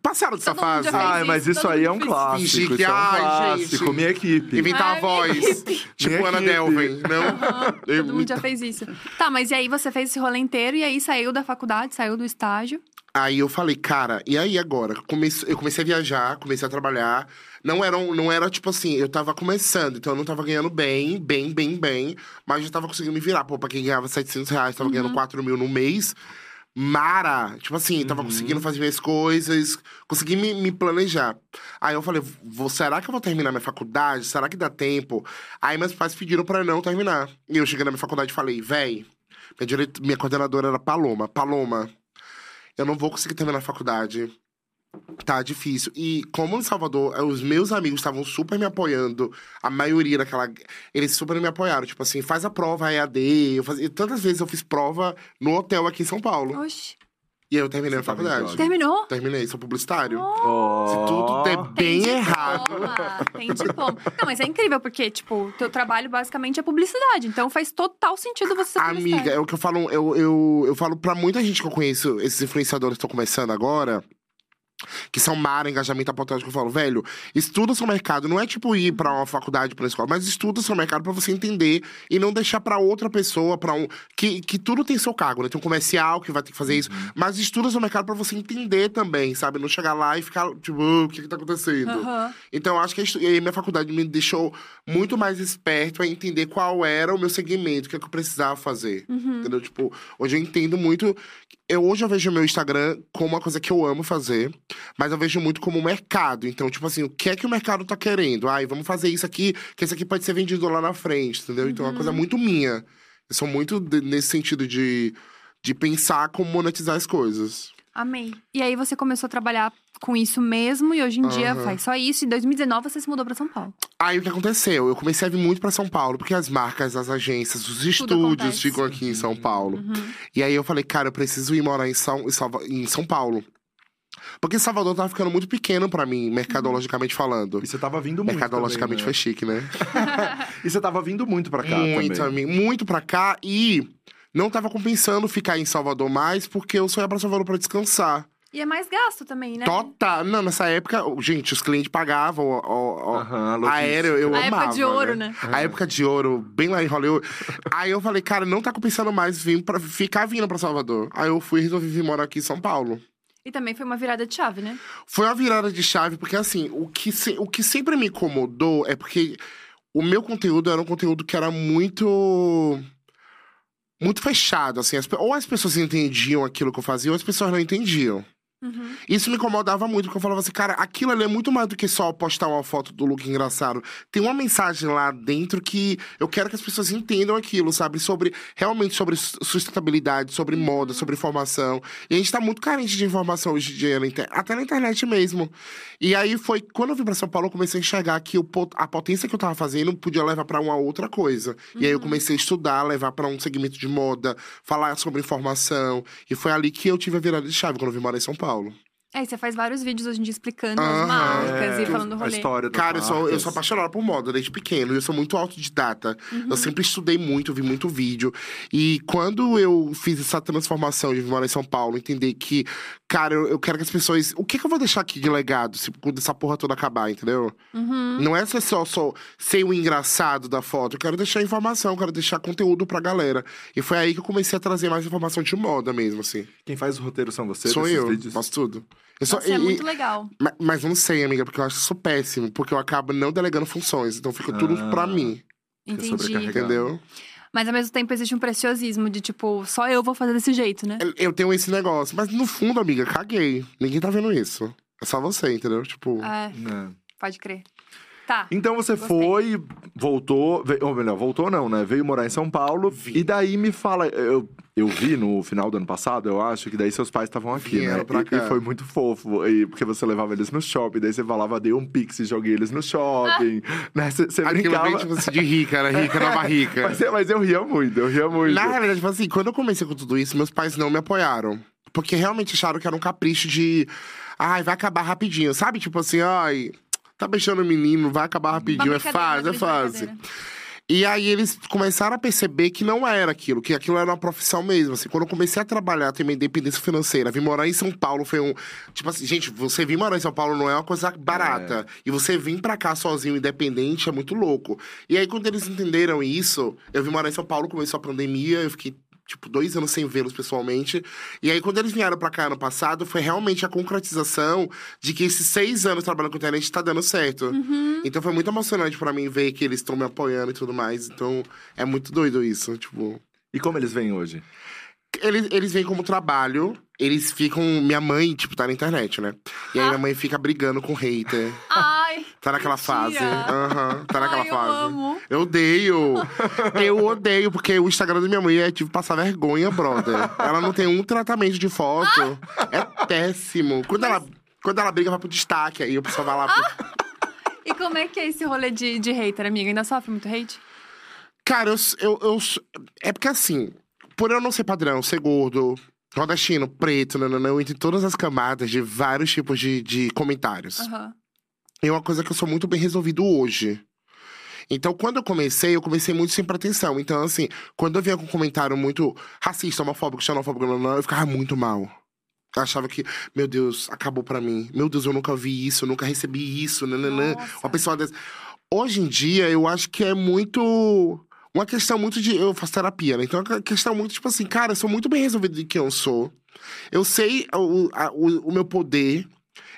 Passaram dessa Ah, fase? Ai, mas isso, aí é um clássico. Fingir que, é um ai, clássico. gente. Minha equipe. Inventar Ai, a voz. equipe. tipo Minha Ana equipe. Delvin, não? Eu Todo mundo já fez isso. Tá, mas e aí você fez esse rolê inteiro e aí saiu da faculdade, saiu do estágio. Aí eu falei, cara, e aí agora? Comece- Eu comecei a viajar, comecei a trabalhar. Não era, um- não era tipo assim, eu tava começando, então eu não tava ganhando bem, bem, bem, bem. Mas eu tava conseguindo me virar. Pô, pra quem ganhava 700 reais, tava ganhando 4 mil no mês. Mara! Tipo assim, tava conseguindo fazer minhas coisas, consegui me, me planejar. Aí eu falei, vou, será que eu vou terminar minha faculdade? Será que dá tempo? Aí meus pais pediram pra eu não terminar. E eu cheguei na minha faculdade e falei, véi, minha, direito, minha coordenadora era Paloma. Paloma, eu não vou conseguir terminar a faculdade. Tá difícil. E como em Salvador, eh, os meus amigos estavam super me apoiando, a maioria daquela. Eles super me apoiaram. Tipo assim, faz a prova EAD. Eu fazia... Tantas vezes eu fiz prova no hotel aqui em São Paulo. Oxi. E aí eu terminei Você a faculdade. Terminou? Terminei, sou publicitário. Oh. Se tudo der bem Tem errado. diploma, Tem diploma. Não, mas é incrível, porque, tipo, teu trabalho basicamente é publicidade. Então faz total sentido você ser Amiga, é o que eu falo, eu, eu, eu falo pra muita gente que eu conheço, esses influenciadores que estão começando agora, que são Mara, engajamento, que eu falo, velho, estuda seu mercado. Não é tipo ir pra uma faculdade, pra uma escola, mas estuda seu mercado pra você entender e não deixar pra outra pessoa, pra um. Que, que tudo tem seu cargo, né? Tem um comercial que vai ter que fazer isso, mas estuda seu mercado pra você entender também, sabe? Não chegar lá e ficar, tipo, "Ah, o que que tá acontecendo? Aham. Então, eu acho que a e minha faculdade me deixou muito mais esperto a entender qual era o meu segmento, o que, é que eu precisava fazer. Uhum. Entendeu? Tipo, hoje eu entendo muito. Eu, hoje eu vejo o meu Instagram como uma coisa que eu amo fazer, mas eu vejo muito como um mercado. Então, tipo assim, o que é que o mercado tá querendo? Ai, vamos fazer isso aqui, que isso aqui pode ser vendido lá na frente, entendeu? Então é uma coisa Uhum. muito minha. Eu sou muito nesse sentido de, de pensar como monetizar as coisas. Amei. E aí você começou a trabalhar com isso mesmo e hoje em dia Aham. faz só isso. Em 2019 você se mudou pra São Paulo. Aí o que aconteceu? Eu comecei a vir muito pra São Paulo, porque as marcas, as agências, os estúdios acontece. ficam aqui em São Paulo. Uhum. E aí eu falei, cara, eu preciso ir morar em São, em São Paulo. Porque Salvador tava ficando muito pequeno pra mim, mercadologicamente falando. E você tava vindo muito. Mercadologicamente também, foi chique, né? né? [LAUGHS] E você tava vindo muito pra cá muito, também. amigo. Muito pra cá. E não tava compensando ficar em Salvador mais, porque eu só ia pra Salvador pra descansar. E é mais gasto também, né? Total. Não, nessa época, gente, os clientes pagavam o, o- a logística. aéreo, eu A amava. época de ouro, né? A época de ouro, bem lá em Hollywood. Aí eu falei, cara, não tá compensando mais vir pra, ficar vindo pra Salvador. Aí eu fui e resolvi vir morar aqui em São Paulo. E também foi uma virada de chave, né? Foi uma virada de chave, porque assim, o que, se- o que sempre me incomodou é porque o meu conteúdo era um conteúdo que era muito. Muito fechado, assim. As ou as pessoas entendiam aquilo que eu fazia, ou as pessoas não entendiam. Uhum. Isso me incomodava muito, porque eu falava assim, cara, aquilo ali é muito mais do que só postar uma foto do look engraçado. Tem uma mensagem lá dentro que eu quero que as pessoas entendam aquilo, sabe? Sobre, realmente sobre su- sustentabilidade, sobre moda, sobre informação. E a gente tá muito carente de informação hoje em dia, até na internet mesmo. E aí foi, quando eu vim pra São Paulo, eu comecei a enxergar que pot- a potência que eu tava fazendo podia levar pra uma outra coisa. E aí eu comecei a estudar, levar pra um segmento de moda, falar sobre informação. E foi ali que eu tive a virada de chave, quando eu vim morar em São Paulo. Paulo. É, você faz vários vídeos hoje em dia explicando Aham. as marcas É, e falando do a rolê. história das Cara, eu sou, eu marcas. sou apaixonado por moda desde pequeno. Eu sou muito autodidata. Uhum. Eu sempre estudei muito, vi muito vídeo. E quando eu fiz essa transformação de vir morar em São Paulo, entender que, cara, eu, eu quero que as pessoas. O que, que eu vou deixar aqui de legado se quando essa porra toda acabar, entendeu? Uhum. Não é ser só, só ser o engraçado da foto. Eu quero deixar informação, eu quero deixar conteúdo pra galera. E foi aí que eu comecei a trazer mais informação de moda mesmo, assim. Quem faz o roteiro são você sou desses eu, vídeos? faço tudo. Eu sou, Nossa, é e- muito e- legal. Ma- Mas eu não sei, amiga, porque eu acho sou péssimo. Porque eu acabo não delegando funções. Então fica tudo Ah. pra mim, Entendi. entendeu? Mas ao mesmo tempo existe um preciosismo de tipo, só eu vou fazer desse jeito, né? Eu- Eu tenho esse negócio. Mas no fundo, amiga, caguei. Ninguém tá vendo isso. É só você, entendeu? Tipo. É, Né. pode crer. Tá. Então você Gostei. foi, voltou, ve- ou melhor, voltou não, né? Veio morar em São Paulo. Vi. E daí me fala, eu, eu vi no final do ano passado, eu acho, que daí seus pais estavam aqui, Vieram né? pra E, cá. e foi muito fofo, e, porque você levava eles no shopping, daí você falava, dei um pix e joguei eles no shopping, [LAUGHS] né? Você, você Aquilo brincava. vem, tipo assim, de rica, né? Rica na barriga. [LAUGHS] Mas, eu- mas eu ria muito, eu ria muito. Na realidade, tipo assim, quando eu comecei com tudo isso, meus pais não me apoiaram. Porque realmente acharam que era um capricho de. Ai, vai acabar rapidinho. Sabe? Tipo assim, ai. Tá beijando o menino, vai acabar rapidinho. É fase, é fase. E aí eles começaram a perceber que não era aquilo, que aquilo era uma profissão mesmo. Assim, quando eu comecei a trabalhar, ter minha independência financeira, vim morar em São Paulo foi um. Tipo assim, gente, você vir morar em São Paulo não é uma coisa barata. E você vir pra cá sozinho, independente, é muito louco. E aí, quando eles entenderam isso, eu vim morar em São Paulo, começou a pandemia, eu fiquei. Tipo, dois anos sem vê-los pessoalmente. E aí, quando eles vieram pra cá ano passado, foi realmente a concretização de que esses seis anos trabalhando com internet tá dando certo. Uhum. Então foi muito emocionante pra mim ver que eles estão me apoiando e tudo mais. Então é muito doido isso. Tipo, E como eles vêm hoje? eles, eles vêm como trabalho, eles ficam. Minha mãe, tipo, tá na internet, né? E aí Ah. minha mãe fica brigando com hater. Ai, Tá naquela Mentira. fase. Aham, tá naquela ai, eu fase. amo. Eu odeio. Eu odeio, porque o Instagram da minha mãe é tipo passar vergonha, brother. Ela não tem um tratamento de foto. É péssimo. Quando, ela, quando ela briga, vai pro destaque. Aí o pessoal vai lá. Pro... E como é que é esse rolê de, de hater, amiga? Ainda sofre muito hate? Cara, eu, eu, eu- É porque assim, por eu não ser padrão, ser gordo, nordestino, preto, nananã, eu entro em todas as camadas de vários tipos de, de comentários. Aham. É uma coisa que eu sou muito bem resolvido hoje. Então, quando eu comecei, eu comecei muito sem pretensão. Então, assim, quando eu vinha com um comentário muito racista, homofóbico, xenofóbico, eu ficava muito mal. Eu achava que, meu Deus, acabou pra mim. Meu Deus, eu nunca vi isso, eu nunca recebi isso, nananã. Nossa. Uma pessoa dessa. Hoje em dia, eu acho que é muito. Uma questão muito de. Eu faço terapia, né? Então é uma questão muito, tipo assim, cara, eu sou muito bem resolvido de quem eu sou. Eu sei o, a- o, o meu poder.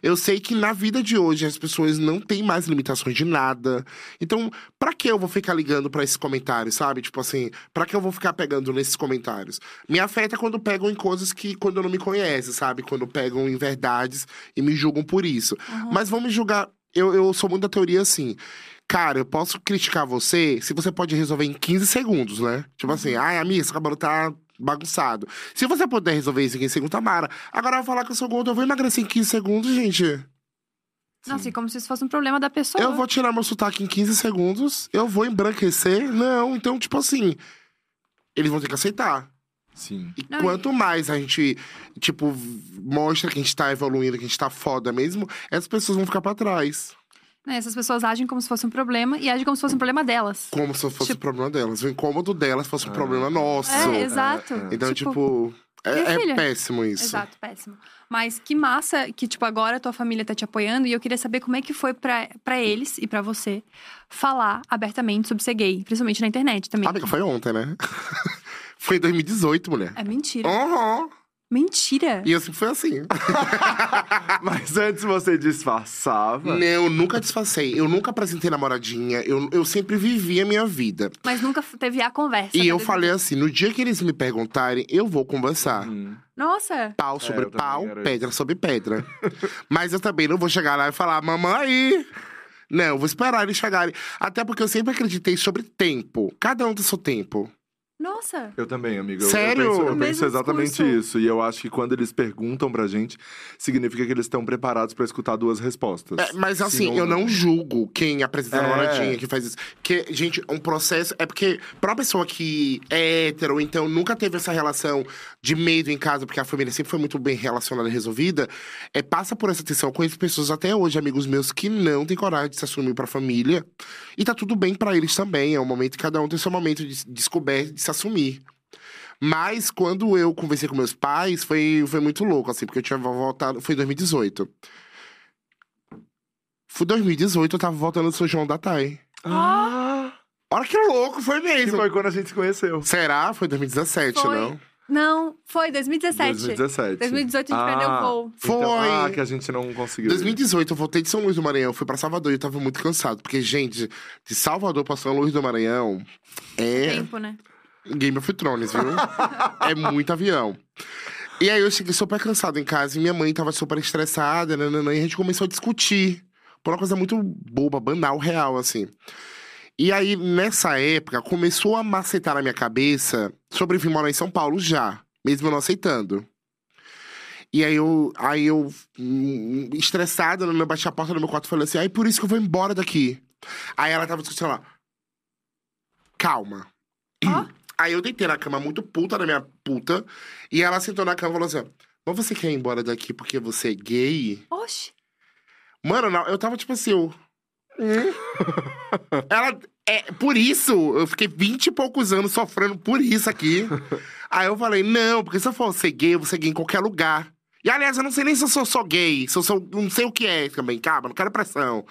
Eu sei que na vida de hoje as pessoas não têm mais limitações de nada. Então, pra que eu vou ficar ligando pra esses comentários, sabe? Tipo assim, pra que eu vou ficar pegando nesses comentários? Me afeta quando pegam em coisas que quando não me conhecem, sabe? Quando pegam em verdades e me julgam por isso. Mas vão me julgar. Eu, eu sou muito da teoria assim. Cara, eu posso criticar você se você pode resolver em 15 segundos, né? Tipo assim, ai, amiga, seu cabelo tá bagunçado. Se você puder resolver isso em 15 segundos, tá mara. Agora eu vou falar que eu sou gordo, eu vou emagrecer em 15 segundos, gente. Nossa, e como se isso fosse um problema da pessoa. Eu vou tirar meu sotaque em 15 segundos, eu vou embranquecer. Não, então, tipo assim, eles vão ter que aceitar. Sim. E Não, e- quanto mais a gente, tipo, mostra que a gente tá evoluindo, que a gente tá foda mesmo, essas pessoas vão ficar pra trás. Né, essas pessoas agem como se fosse um problema e agem como se fosse um problema delas. Como se fosse Tipo- problema delas. O incômodo delas fosse um Ah. problema nosso. É, exato. É, é. Então, tipo, é, Minha é filha. péssimo isso. Exato, péssimo. Mas que massa que, tipo, agora a tua família tá te apoiando e eu queria saber como é que foi pra, pra eles e pra você falar abertamente sobre ser gay, principalmente na internet também. Amiga, foi ontem, né? [LAUGHS] foi em 2018, mulher. É mentira. Aham. Mentira. E eu sempre fui assim. [LAUGHS] Mas antes você disfarçava. Não, eu nunca disfarcei. Eu nunca apresentei namoradinha. Eu, eu sempre vivi a minha vida. Mas nunca teve a conversa. E pra eu falei assim: no dia que eles me perguntarem, eu vou conversar. Hum. Nossa. Pau sobre eu também pau, pedra sobre pedra. [LAUGHS] Mas eu também não vou chegar lá e falar, mamãe. Não, eu vou esperar eles chegarem. Até porque eu sempre acreditei sobre tempo. Cada um tem seu tempo. Nossa. Eu também, amigo. Eu- Sério? Eu penso, eu penso exatamente discurso. isso. E eu acho que quando eles perguntam pra gente, significa que eles estão preparados pra escutar duas respostas. É, mas Sim assim, eu não julgo quem apresenta É. namoradinha, que faz isso. Porque, gente, um processo. É porque, pra uma pessoa que é hétero, então nunca teve essa relação de medo em casa, porque a família sempre foi muito bem relacionada e resolvida, é, passa por essa tensão. Eu conheço pessoas até hoje, amigos meus, que não têm coragem de se assumir pra família. E tá tudo bem pra eles também. É um momento que cada um tem seu momento de descoberta de se assumir. Mas quando eu conversei com meus pais, foi, foi muito louco, assim, porque eu tinha voltado. Foi em 2018. Foi 2018, eu tava voltando do São João da Thay. Ah! Olha que louco, foi Que mesmo. foi quando a gente se conheceu. Será? Foi 2017, Foi. não? Não, foi 2017. 2017. 2018 a gente perdeu o voo. Foi. Então, ah, que a gente não conseguiu. 2018, eu voltei de São Luís do Maranhão, fui pra Salvador e eu tava muito cansado. Porque, gente, de Salvador pra São Luís do Maranhão é Tempo, né? Game of Thrones, viu? é muito avião. E aí eu cheguei super cansado em casa e minha mãe tava super estressada, nananã, e a gente começou a discutir. Por uma coisa muito boba, banal, real, assim. E aí, nessa época, começou a macetar na minha cabeça sobre vir morar em São Paulo já, mesmo não aceitando. E aí eu, aí eu hum, estressada, eu bati a porta do meu quarto e falei assim, aí por isso que eu vou embora daqui. Aí ela tava discutindo lá, calma. Ó. Aí eu deitei na cama muito puta da minha puta, e ela sentou na cama e falou assim, mas você quer ir embora daqui porque você é gay? Oxi. Mano, não, eu tava tipo assim, eu... [LAUGHS] Ela. É, por isso, eu fiquei vinte e poucos anos sofrendo por isso aqui. [LAUGHS] Aí eu falei, não, porque se eu for ser gay, eu vou ser gay em qualquer lugar. E aliás, eu não sei nem se eu sou só gay, se eu sou. Não sei o que é também, calma, não quero pressão.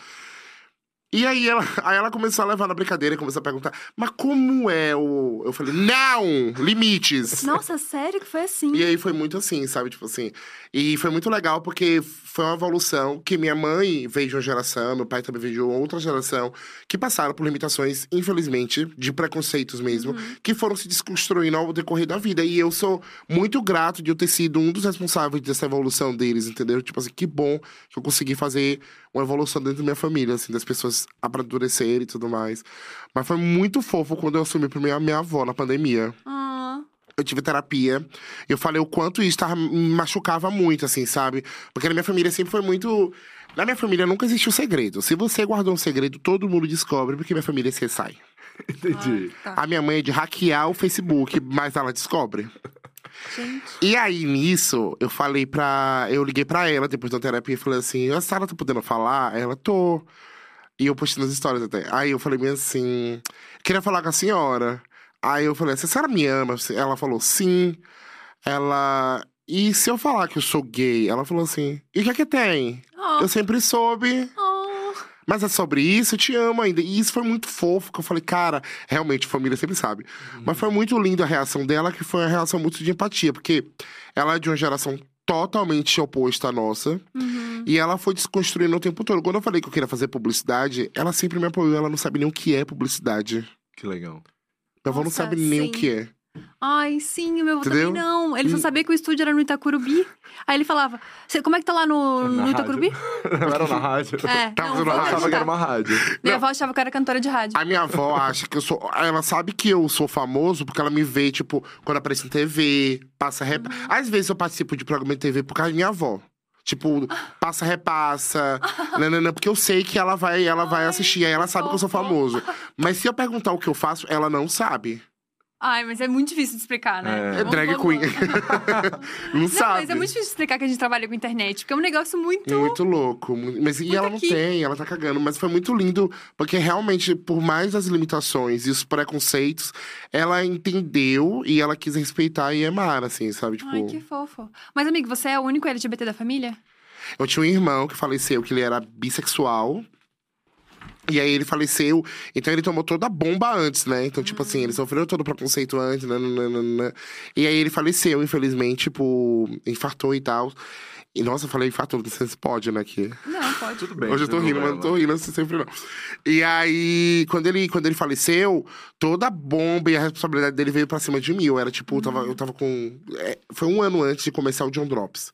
E aí ela, [LAUGHS] aí ela começou a levar na brincadeira e começou a perguntar, mas como é o. Eu falei, não! Limites! Nossa, sério que foi assim? E aí foi muito assim, sabe? Tipo assim. E foi muito legal porque foi uma evolução que minha mãe veio de uma geração, meu pai também veio de outra geração, que passaram por limitações, infelizmente, de preconceitos mesmo, que foram se desconstruindo ao decorrer da vida. E eu sou muito grato de eu ter sido um dos responsáveis dessa evolução deles, entendeu? Tipo assim, que bom que eu consegui fazer uma evolução dentro da minha família, assim, das pessoas amadurecerem e tudo mais. Mas foi muito fofo quando eu assumi pra minha, minha avó na pandemia Ah, eu tive terapia. Eu falei o quanto isso tava, me machucava muito, assim, sabe? Porque na minha família sempre foi muito. Na minha família nunca existiu segredo. Se você guardou um segredo, todo mundo descobre, porque minha família se sai. Entendi. tá. A minha mãe é de hackear o Facebook, mas ela descobre. Gente. E aí, nisso, eu falei pra. Eu liguei pra ela depois da terapia e falei assim: a Sara tá podendo falar? Ela, tô. E eu postei nas histórias até. Aí eu falei bem assim: queria falar com a senhora. Aí eu falei assim: a senhora me ama? Ela falou sim. Ela. E se eu falar que eu sou gay? Ela falou assim: e o que é que tem? Oh, Eu sempre soube. oh. Mas é sobre isso, eu te amo ainda. E isso foi muito fofo, que eu falei, cara, realmente, família sempre sabe. Mas foi muito linda a reação dela, que foi uma reação muito de empatia, porque ela é de uma geração totalmente oposta à nossa. Uhum. E ela foi desconstruindo o tempo todo. Quando eu falei que eu queria fazer publicidade, ela sempre me apoiou, ela não sabe nem o que é publicidade. Que legal. Minha avó não sabe nem sim. o que é. Ai, sim, o meu avô Entendeu? também não. Ele só Hum. sabia que o estúdio era no Itacurubi. Aí ele falava, "Cê- como é que tá lá no, no. Itacurubi? Não [LAUGHS] era na rádio. É, Tava não, rádio. achava que era uma rádio. Minha avó achava que eu era cantora de rádio. A minha avó acha que eu sou. Ela sabe que eu sou famoso porque ela me vê, tipo, quando apareço em TV, passa rep... Uhum. Às vezes eu participo de programa de TV por causa da minha avó. Tipo, passa, repassa. [LAUGHS] nananã, porque eu sei que ela vai, ela vai Ai, assistir. Aí ela sabe que eu sou famoso. Mas se eu perguntar o que eu faço, ela não sabe. Ai, mas é muito difícil de explicar, né? É. É Vamos- drag vamos- queen. [LAUGHS] não, Não, sabe. mas é muito difícil de explicar que a gente trabalha com internet, porque é um negócio muito. Muito louco. Mas, e Muito ela não aqui. tem, ela tá cagando. Mas foi muito lindo, porque realmente, por mais as limitações e os preconceitos, ela entendeu e ela quis respeitar e amar, assim, sabe? Tipo, Ai, que fofo. Mas, amigo, você é o único LGBT da família? eu tinha um irmão que faleceu, que ele era bissexual. E aí ele faleceu, então ele tomou toda a bomba antes, né? Então, tipo assim, ele sofreu todo o preconceito antes, nananana. E aí ele faleceu, infelizmente, tipo, infartou e tal. E nossa, eu falei infartou, não sei se pode, né? Que... Não, pode. Tudo bem. Hoje eu tô rindo, mas não tô rindo assim sempre não. E aí, quando ele, quando ele faleceu, toda a bomba e a responsabilidade dele veio pra cima de mim. Eu era tipo, eu tava, eu tava com. é, foi um ano antes de começar o John Drops.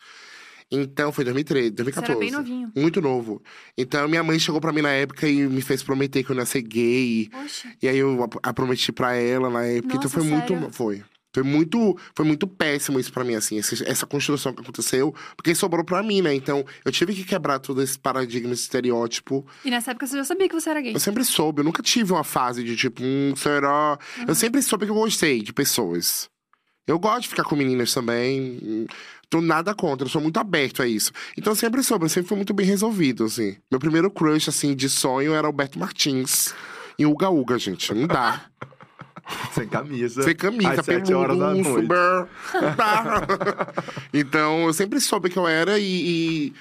Então, foi 2013, Você 2014. era bem novinho. Muito novo. Então, minha mãe chegou pra mim na época e me fez prometer que eu não ia ser gay. Poxa. E aí eu a, a prometi pra ela na época. então Nossa, foi sério? muito. Foi. Foi muito, foi muito péssimo isso pra mim, assim, essa construção que aconteceu, porque sobrou pra mim, né? Então, eu tive que quebrar todo esse paradigma, esse estereótipo. E nessa época você já sabia que você era gay. Eu sempre soube, eu nunca tive uma fase de tipo, hum, será? Eu sempre soube que eu gostei de pessoas. Eu gosto de ficar com meninas também. Tô nada contra, eu sou muito aberto a isso. Então eu sempre soube, eu sempre fui muito bem resolvido, assim. Meu primeiro crush, assim, de sonho era Alberto Martins. Em Uga Uga, gente. Não dá. [LAUGHS] Sem camisa. Sem camisa, Às sete horas da noite. Não dá. [LAUGHS] então eu sempre soube que eu era e, e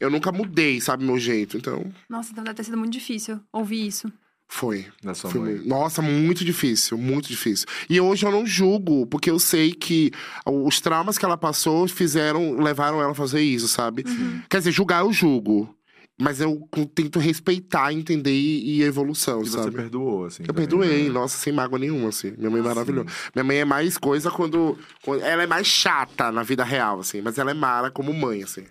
eu nunca mudei, sabe, meu jeito. Então Nossa, então deve ter sido muito difícil ouvir isso. Foi. Da sua Foi mãe. muito- Nossa, muito difícil, muito difícil. E hoje eu não julgo, porque eu sei que os traumas que ela passou fizeram, levaram ela a fazer isso, sabe? Quer dizer, julgar eu julgo. Mas eu tento respeitar, entender e, e evolução, E você sabe? perdoou, assim. Eu também, perdoei, né? nossa, sem mágoa nenhuma, assim. Minha mãe é Ah, maravilhosa. Minha mãe é mais coisa quando, quando- Ela é mais chata na vida real, assim. Mas ela é mara como mãe, assim.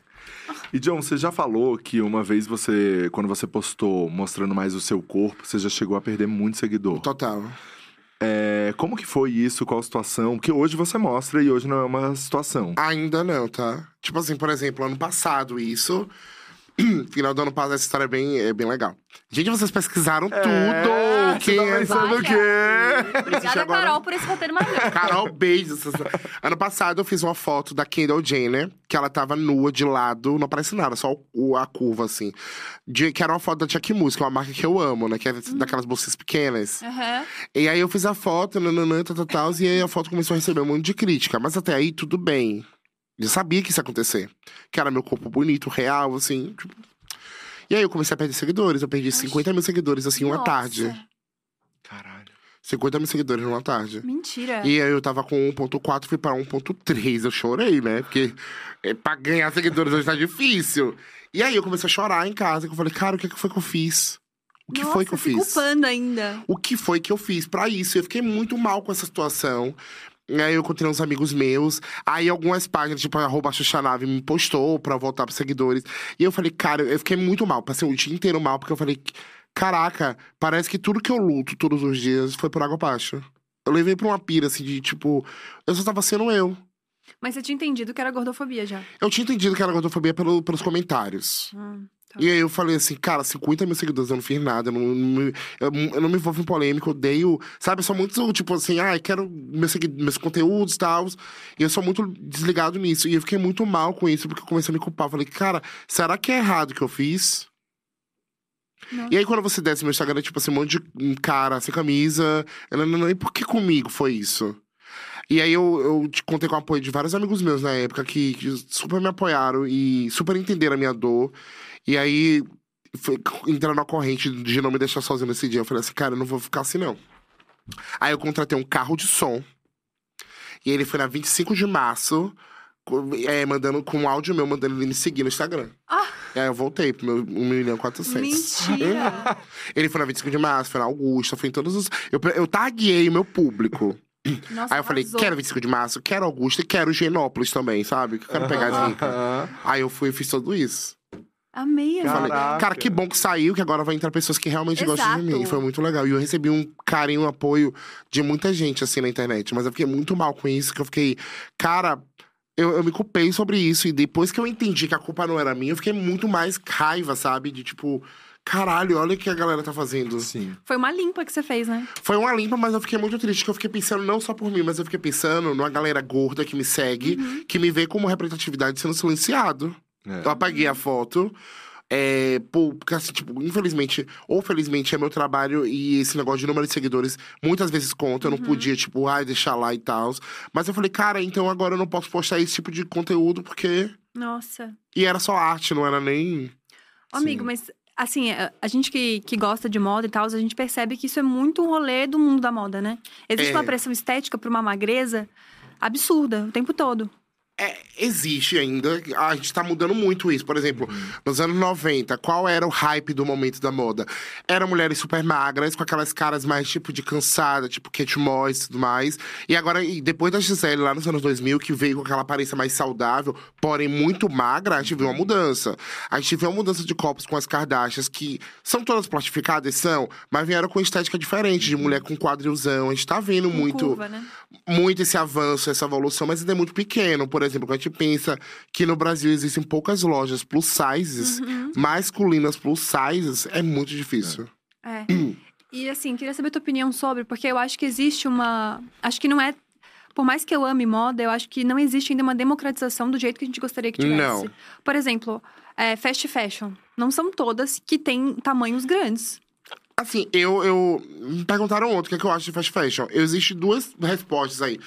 E John, você já falou que uma vez você, quando você postou mostrando mais o seu corpo, você já chegou a perder muito seguidor. Total. É, como que foi isso? Qual a situação? Porque hoje você mostra e hoje não é uma situação. Ainda não, tá? Tipo assim, por exemplo, ano passado, isso. [CLEARS THROAT] Final do ano passado, essa história é bem, é bem legal. Gente, vocês pesquisaram tudo! É, Quem você tá é pensando o quê? Obrigada, agora- Carol, por esse roteiro maravilhoso. Carol, beijos. Ano passado eu fiz uma foto da Kendall Jenner, que ela tava nua de lado, não aparece nada, só o- a curva, assim. De, que era uma foto da Jack Moose, que é uma marca que eu amo, né? Que é daquelas bolsas pequenas. Aham. E aí eu fiz a foto, nananã, tal, tal, tal, e aí a foto começou a receber um monte de crítica. Mas até aí, tudo bem. Eu sabia que isso ia acontecer. Que era meu corpo bonito, real, assim. tipo. E aí eu comecei a perder seguidores. Eu perdi 50 mil seguidores, assim, uma Nossa, tarde. Caralho. 50 mil seguidores numa tarde. Mentira. E aí eu tava com 1.4, fui pra 1.3. Eu chorei, né? Porque é, pra ganhar seguidores hoje tá difícil. E aí eu comecei a chorar em casa. que Eu falei, cara, o que, que foi que eu fiz? O que Nossa, foi que eu fiz? culpando ainda. o que foi que eu fiz pra isso. Eu fiquei muito mal com essa situação. E Aí eu encontrei uns amigos meus. Aí algumas páginas, tipo, arroba Xuxanave, me postou pra voltar pros seguidores. E eu falei, cara, eu fiquei muito mal. Passei o dia inteiro mal, porque eu falei, caraca, parece que tudo que eu luto todos os dias foi por água abaixo. Eu levei pra uma pira, assim, de tipo, eu só tava sendo eu. Mas você tinha entendido que era gordofobia já. Eu tinha entendido que era gordofobia pelo, pelos comentários. Hum, tá. E aí eu falei assim, cara, 50 mil seguidores, eu não fiz nada, eu não, me- eu, eu não me envolvo em polêmica, eu odeio. Sabe, eu sou muito, tipo assim, ah, eu quero meus, meus conteúdos e tal. E eu sou muito desligado nisso. E eu fiquei muito mal com isso, porque eu comecei a me culpar. Eu falei, cara, será que é errado o que eu fiz? Nossa. E aí, quando você desce no meu Instagram, é tipo assim, um monte de cara sem camisa. Não, não, não, e por que comigo foi isso? E aí eu, eu te contei com o apoio de vários amigos meus na época que, que super me apoiaram e super entenderam a minha dor. E aí foi, entraram na corrente de não me deixar sozinho nesse dia. Eu falei assim, cara, eu não vou ficar assim, não. Aí eu contratei um carro de som. E ele foi na 25 de março, é, mandando com um áudio meu, mandando ele me seguir no Instagram. Ah! E aí eu voltei pro meu 1 milhão e 400. Mentira. [LAUGHS] Ele foi na 25 de março, foi na Augusta, foi em todos os. Eu, eu taguei o meu público. Nossa, Aí eu falei, arrasou. quero 25 de março, quero Augusta e quero Genópolis também, sabe? Que eu quero pegar as ricas. Aí eu fui e fiz tudo isso. Amei, Eu falei, Caraca. cara, que bom que saiu, que agora vai entrar pessoas que realmente gostam de Exato. mim. Foi muito legal. E eu recebi um carinho, um apoio de muita gente, assim, na internet. Mas eu fiquei muito mal com isso, que eu fiquei, cara. Eu, eu me culpei sobre isso. E depois que eu entendi que a culpa não era minha, eu fiquei muito mais raiva, sabe? De tipo, caralho, olha o que a galera tá fazendo. Sim. Foi uma limpa que você fez, né? Foi uma limpa, mas eu fiquei muito triste, que eu fiquei pensando não só por mim, mas eu fiquei pensando numa galera gorda que me segue, que me vê como representatividade sendo silenciado. É. Eu apaguei a foto. É, porque assim, tipo, infelizmente, ou felizmente é meu trabalho e esse negócio de número de seguidores muitas vezes conta. Eu não podia, tipo, ai, deixar lá e tal. Mas eu falei, cara, então agora eu não posso postar esse tipo de conteúdo porque. Nossa. E era só arte, não era nem. Ô, amigo, Sim. mas assim, a, a gente que, que gosta de moda e tal, a gente percebe que isso é muito um rolê do mundo da moda, né? Existe É. uma pressão estética pra uma magreza absurda o tempo todo. É, existe ainda. A gente tá mudando muito isso. Por exemplo, nos anos 90, qual era o hype do momento da moda? Eram mulheres super magras, com aquelas caras mais tipo de cansada, tipo Kate Moss e tudo mais. E agora, e depois da Gisele, lá nos anos 2000, que veio com aquela aparência mais saudável, porém muito magra, a gente viu uma mudança. A gente viu uma mudança de corpos com as Kardashians, que são todas plastificadas, são, mas vieram com estética diferente, de mulher com quadrilzão. A gente tá vendo Com muito curva, né? muito esse avanço, essa evolução, mas ainda é muito pequeno. Por exemplo, quando a gente pensa que no Brasil existem poucas lojas plus sizes, Uhum. masculinas plus sizes, é muito difícil. É. E assim, queria saber a tua opinião sobre, porque eu acho que existe uma. Acho que não é. Por mais que eu ame moda, eu acho que não existe ainda uma democratização do jeito que a gente gostaria que tivesse. Não. Por exemplo, é, fast fashion. Não são todas que têm tamanhos grandes. Assim, eu, eu. Me perguntaram ontem o que, é que eu acho de fast fashion. Existem duas respostas aí.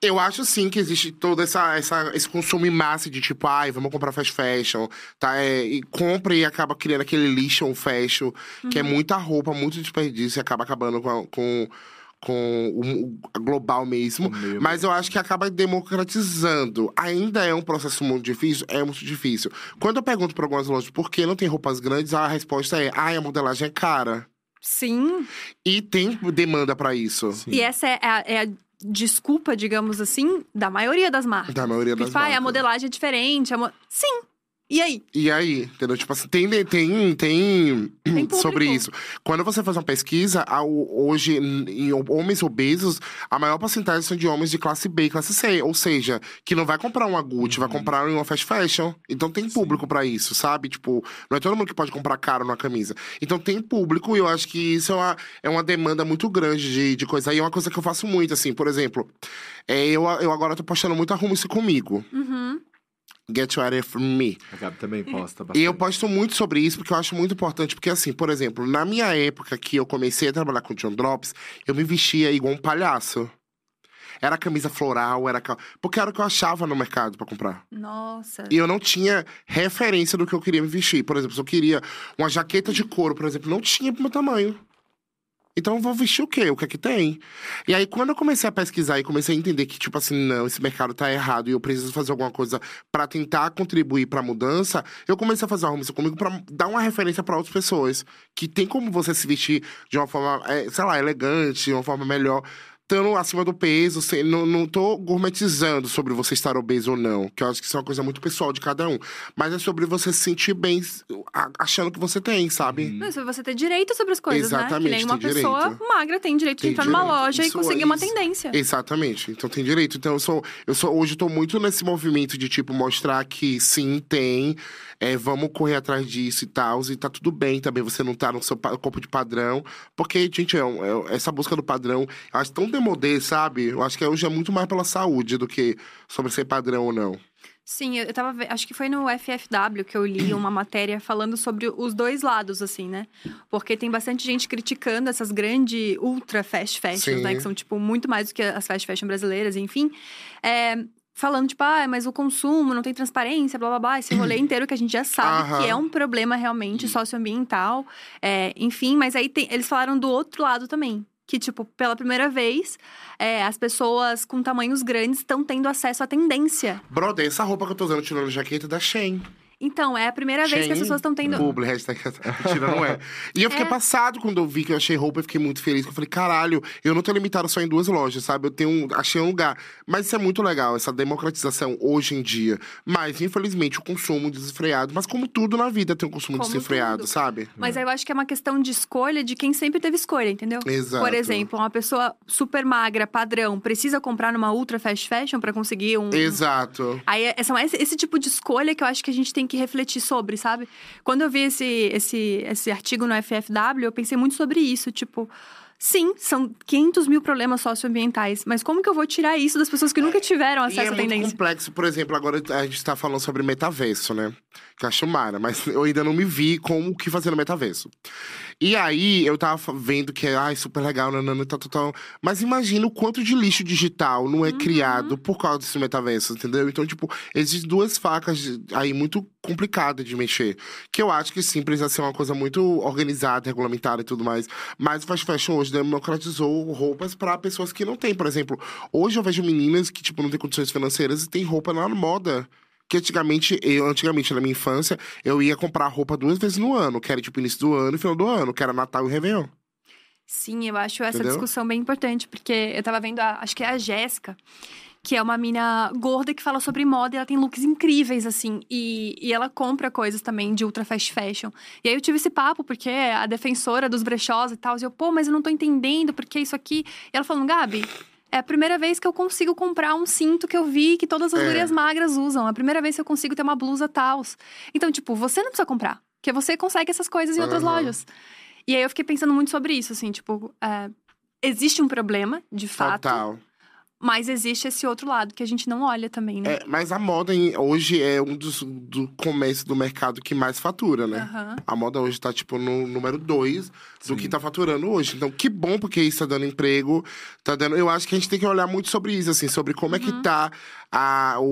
Eu acho sim que existe todo essa, essa, esse consumo em massa de tipo, ai, vamos comprar fast fashion, tá? É, e compra e acaba criando aquele lixo fashion, que é muita roupa, muito desperdício e acaba acabando com, a- com, com o, global mesmo. Mas eu acho que acaba democratizando. Ainda é um processo muito difícil? É muito difícil. Quando eu pergunto para algumas lojas por que não tem roupas grandes, a resposta é: ai, a modelagem é cara. Sim. E tem demanda pra isso. Sim. E essa é a, é a desculpa, digamos assim, da maioria das marcas. Da maioria Porque, das tipo, "Ai, a marcas. modelagem é diferente. a mo-" Sim. E aí? E aí, entendeu? Tipo assim, tem, tem, tem, [CLEARS THROAT] público. sobre isso. Quando você faz uma pesquisa, hoje, em homens obesos, a maior porcentagem são de homens de classe B e classe C. Ou seja, que não vai comprar uma Gucci, vai comprar em uma fast fashion. Então tem público pra isso, sabe? Tipo, não é todo mundo que pode comprar caro numa camisa. Então tem público e eu acho que isso é uma, é uma demanda muito grande de, de coisa. E é uma coisa que eu faço muito, assim, por exemplo, é, eu, eu agora tô postando muito arrumo isso comigo. Uhum. Get ready for me. A Gabi também posta E bastante. eu posto muito sobre isso porque eu acho muito importante. Porque, assim, por exemplo, na minha época que eu comecei a trabalhar com John Drops, eu me vestia igual um palhaço. Era camisa floral, era. Porque era o que eu achava no mercado pra comprar. Nossa. E eu não tinha referência do que eu queria me vestir. Por exemplo, se eu queria uma jaqueta de couro, por exemplo, não tinha pro meu tamanho. Então eu vou vestir o quê? O que é que tem? E aí, quando eu comecei a pesquisar e comecei a entender que, tipo assim, não, esse mercado tá errado e eu preciso fazer alguma coisa pra tentar contribuir pra mudança, eu comecei a fazer uma arrumação comigo pra dar uma referência pra outras pessoas. Que tem como você se vestir de uma forma, é, sei lá, elegante, de uma forma melhor. Estando acima do peso, não, não tô gourmetizando sobre você estar obeso ou não, que eu acho que isso é uma coisa muito pessoal de cada um. Mas é sobre você se sentir bem achando que você tem, sabe? Não, isso é você ter direito sobre as coisas, né? Que Exatamente, nem uma pessoa direito. magra tem direito de Tem entrar numa direito. loja e Isso conseguir é uma tendência. Exatamente. Então tem direito. Então eu sou, eu sou hoje eu tô muito nesse movimento de tipo mostrar que sim, tem, é, vamos correr atrás disso e tal, e tá tudo bem também você não tá no seu corpo de padrão, porque gente, é, é- essa busca do padrão, acho tão demodê, sabe? Eu acho que hoje é muito mais pela saúde do que sobre ser padrão ou não. Sim, eu tava. Acho que foi no FFW que eu li [CLEARS THROAT] uma matéria falando sobre os dois lados, assim, né? Porque tem bastante gente criticando essas grandes ultra fast fashions, né? Que são, tipo, muito mais do que as fast fashion brasileiras, enfim. É, falando, tipo, ah, mas o consumo não tem transparência, blá blá blá, esse rolê [CLEARS THROAT] inteiro que a gente já sabe Aham. que é um problema realmente socioambiental. É, enfim, mas aí tem- eles falaram do outro lado também. Que, tipo, pela primeira vez, é, as pessoas com tamanhos grandes estão tendo acesso à tendência. Brother, essa roupa que eu tô usando tirando a jaqueta é da Shein. Então, é a primeira vez que as pessoas estão tendo. Publi, hashtag, mentira, não é. E eu fiquei É. passado quando eu vi que eu achei roupa, eu fiquei muito feliz. Eu falei, caralho, eu não tô limitado só em duas lojas, sabe? Eu tenho, um- achei um lugar. Mas isso é muito legal, essa democratização hoje em dia. Mas, infelizmente, o consumo desenfreado. Mas como tudo na vida tem um consumo Como desenfreado, tudo. sabe? Mas aí eu acho que é uma questão de escolha de quem sempre teve escolha, entendeu? Exato. Por exemplo, uma pessoa super magra, padrão, precisa comprar numa ultra fast fashion pra conseguir um. Exato. Aí é, esse, esse tipo de escolha que eu acho que a gente tem que refletir sobre, sabe? Quando eu vi esse, esse, esse artigo no FFW, eu pensei muito sobre isso. Tipo, sim, são 500 mil problemas socioambientais, mas como que eu vou tirar isso das pessoas que nunca tiveram E acesso é à muito tendência? complexo, por exemplo, agora a gente tá falando sobre metaverso, né? Que acho mara, mas eu ainda não me vi como o que fazer no metaverso. E aí, eu tava vendo que é super legal, nanana, tal, tal, tal. Mas imagina o quanto de lixo digital não é criado por causa desse metaverso, entendeu? Então, tipo, existem duas facas aí muito complicada de mexer. Que eu acho que sim, precisa ser uma coisa muito organizada, regulamentada e tudo mais. Mas o fast fashion hoje democratizou roupas para pessoas que não têm. Por exemplo, hoje eu vejo meninas que, tipo, não têm condições financeiras e têm roupa na moda. Que antigamente, eu, antigamente, na minha infância, eu ia comprar roupa duas vezes no ano, que era tipo início do ano e final do ano, que era Natal e Réveillon. Sim, eu acho essa Entendeu? discussão bem importante, porque eu tava vendo, a, acho que é a Jéssica, que é uma mina gorda que fala sobre moda e ela tem looks incríveis, assim. E, e ela compra coisas também de ultra fast fashion. E aí eu tive esse papo, porque é a defensora dos brechós e tal. E eu, pô, mas eu não tô entendendo porque isso aqui. E ela falando, Gabi. É a primeira vez que eu consigo comprar um cinto que eu vi que todas as É. gurias magras usam. É a primeira vez que eu consigo ter uma blusa tals. Então, tipo, você não precisa comprar. Porque você consegue essas coisas em outras Aham. lojas. E aí eu fiquei pensando muito sobre isso, assim, tipo, é, existe um problema, de fato, Total. Mas existe esse outro lado que a gente não olha também, né? É, mas a moda em- hoje é um dos do comércio do mercado que mais fatura, né? Aham. A moda hoje tá, tipo, no número dois do Sim. que tá faturando hoje. Então, que bom, porque isso tá dando emprego, tá dando. Eu acho que a gente tem que olhar muito sobre isso, assim, sobre como é que tá a, o,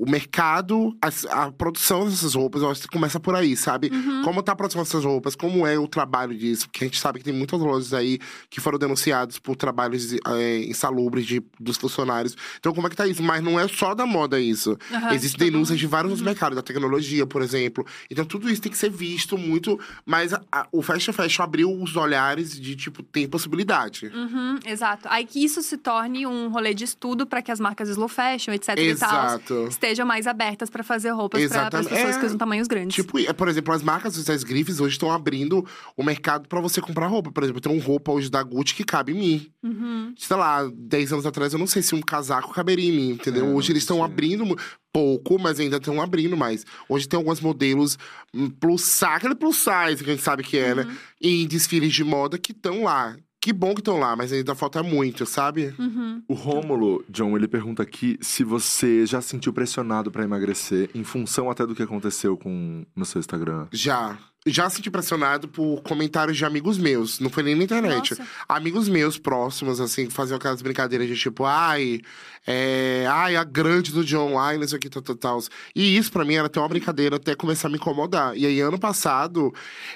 o, o mercado, a, a produção dessas roupas. Eu acho que começa por aí, sabe? Como tá a produção dessas roupas, como é o trabalho disso. Porque a gente sabe que tem muitas lojas aí que foram denunciadas por trabalhos é, insalubres de, dos funcionários. Então, como é que tá isso? Mas não é só da moda isso. Aham, Existem denúncias de vários outros mercados, da tecnologia, por exemplo. Então, tudo isso tem que ser visto muito. Mas a- a- o Fashion Fashion abriu os olhares de, tipo, tem possibilidade. Uhum, exato. Aí que isso se torne um rolê de estudo para que as marcas slow fashion, etc e tal, Exato. estejam mais abertas para fazer roupas para pessoas É. que usam tamanhos grandes. Tipo, é, por exemplo, as marcas das grifes hoje estão abrindo o mercado pra você comprar roupa. Por exemplo, tem uma roupa hoje da Gucci que cabe em mim. Uhum. Sei lá, 10 anos atrás eu não sei se um casaco caberia em mim, entendeu? É, hoje eles estão abrindo pouco, mas ainda estão abrindo mais. Hoje tem alguns modelos hum, plus size, aquele plus size que a gente sabe que é, Uhum. né? Em desfiles de moda que estão lá. Que bom que estão lá, mas ainda falta muito, sabe? Uhum. O Rômulo, John, ele pergunta aqui se você já se sentiu pressionado pra emagrecer, em função até do que aconteceu com no seu Instagram. Já. Já senti pressionado por comentários de amigos meus. Não foi nem na internet. Nossa. Amigos meus próximos, assim, que faziam aquelas brincadeiras de tipo, ai, é, ai, a grande do John, ai, não sei o que, tal, tal, tal. E isso pra mim era até uma brincadeira até começar a me incomodar. E aí, ano passado,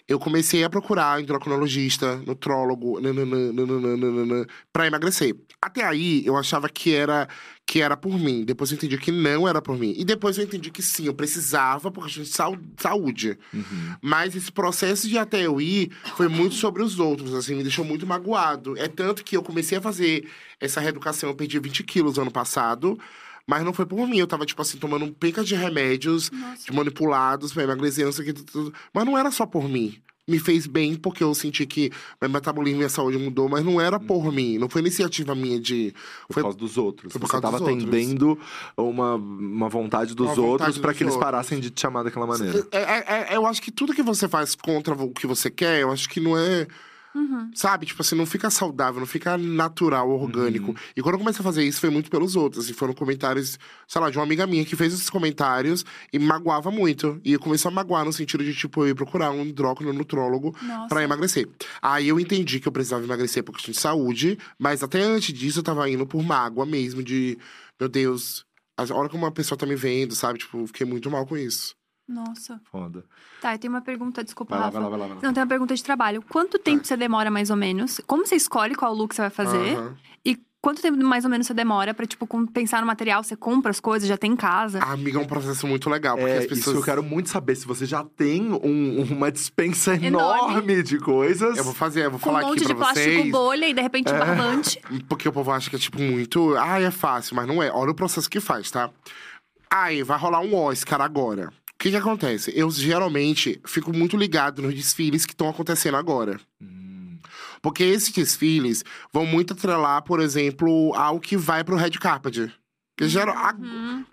eu comecei a procurar endocrinologista, nutrólogo, nananã, pra emagrecer. Até aí, eu achava que era que era por mim. Depois eu entendi que não era por mim. E depois eu entendi que sim, eu precisava por questão de saúde. Uhum. Mas esse processo de até eu ir foi muito sobre os outros, assim, me deixou muito magoado. É tanto que eu comecei a fazer essa reeducação, eu perdi 20 quilos ano passado. Mas não foi por mim, eu tava, tipo assim, tomando um penca de remédios, Nossa. de manipulados pra emagrecer, não sei o que, tudo, tudo. Mas não era só por mim. Me fez bem porque eu senti que meu metabolismo e minha saúde mudou, mas não era por mim. Não foi iniciativa minha de. Por Foi causa dos outros. foi por você causa tava dos outros. atendendo uma, uma vontade dos Uma outros dos que eles outros. parassem de te chamar daquela maneira. É, é- é- eu acho que tudo que você faz contra o que você quer, eu acho que não é. Uhum. Sabe? Tipo assim, não fica saudável, não fica natural, orgânico. Uhum. E quando eu comecei a fazer isso, foi muito pelos outros. E foram comentários, sei lá, de uma amiga minha que fez esses comentários e me magoava muito. E começou a magoar no sentido de, tipo, eu ir procurar um endócrino nutrólogo Nossa. pra emagrecer. Aí eu entendi que eu precisava emagrecer por questão de saúde, mas até antes disso eu tava indo por mágoa mesmo, de, meu Deus, a hora que uma pessoa tá me vendo, sabe? Tipo, fiquei muito mal com isso. Nossa. Foda. Tá, eu tenho uma pergunta, desculpa, Vai lá, Rafa. vai lá, vai lá. Vai lá. Não, tem uma pergunta de trabalho. Quanto tempo você demora, mais ou menos? Como você escolhe qual look você vai fazer? Aham. E quanto tempo, mais ou menos, você demora pra, tipo, pensar no material? Você compra as coisas, já tem em casa? A amiga é um processo muito legal, porque É, as isso pessoas. eu quero muito saber. Se você já tem um- uma dispensa Enorme. É enorme de coisas. Eu vou fazer, eu vou com um falar monte aqui de pra plástico vocês. bolha e, de repente, barbante. [LAUGHS] Porque o povo acha que é, tipo, muito. Ai, é fácil, mas não é. Olha o processo que faz, tá? Ai, vai rolar um Oscar agora. O que que acontece? Eu geralmente fico muito ligado nos desfiles que estão acontecendo agora. Hum, Porque esses desfiles vão muito atrelar, por exemplo, ao que vai pro red carpet. Que geral, a- Uhum.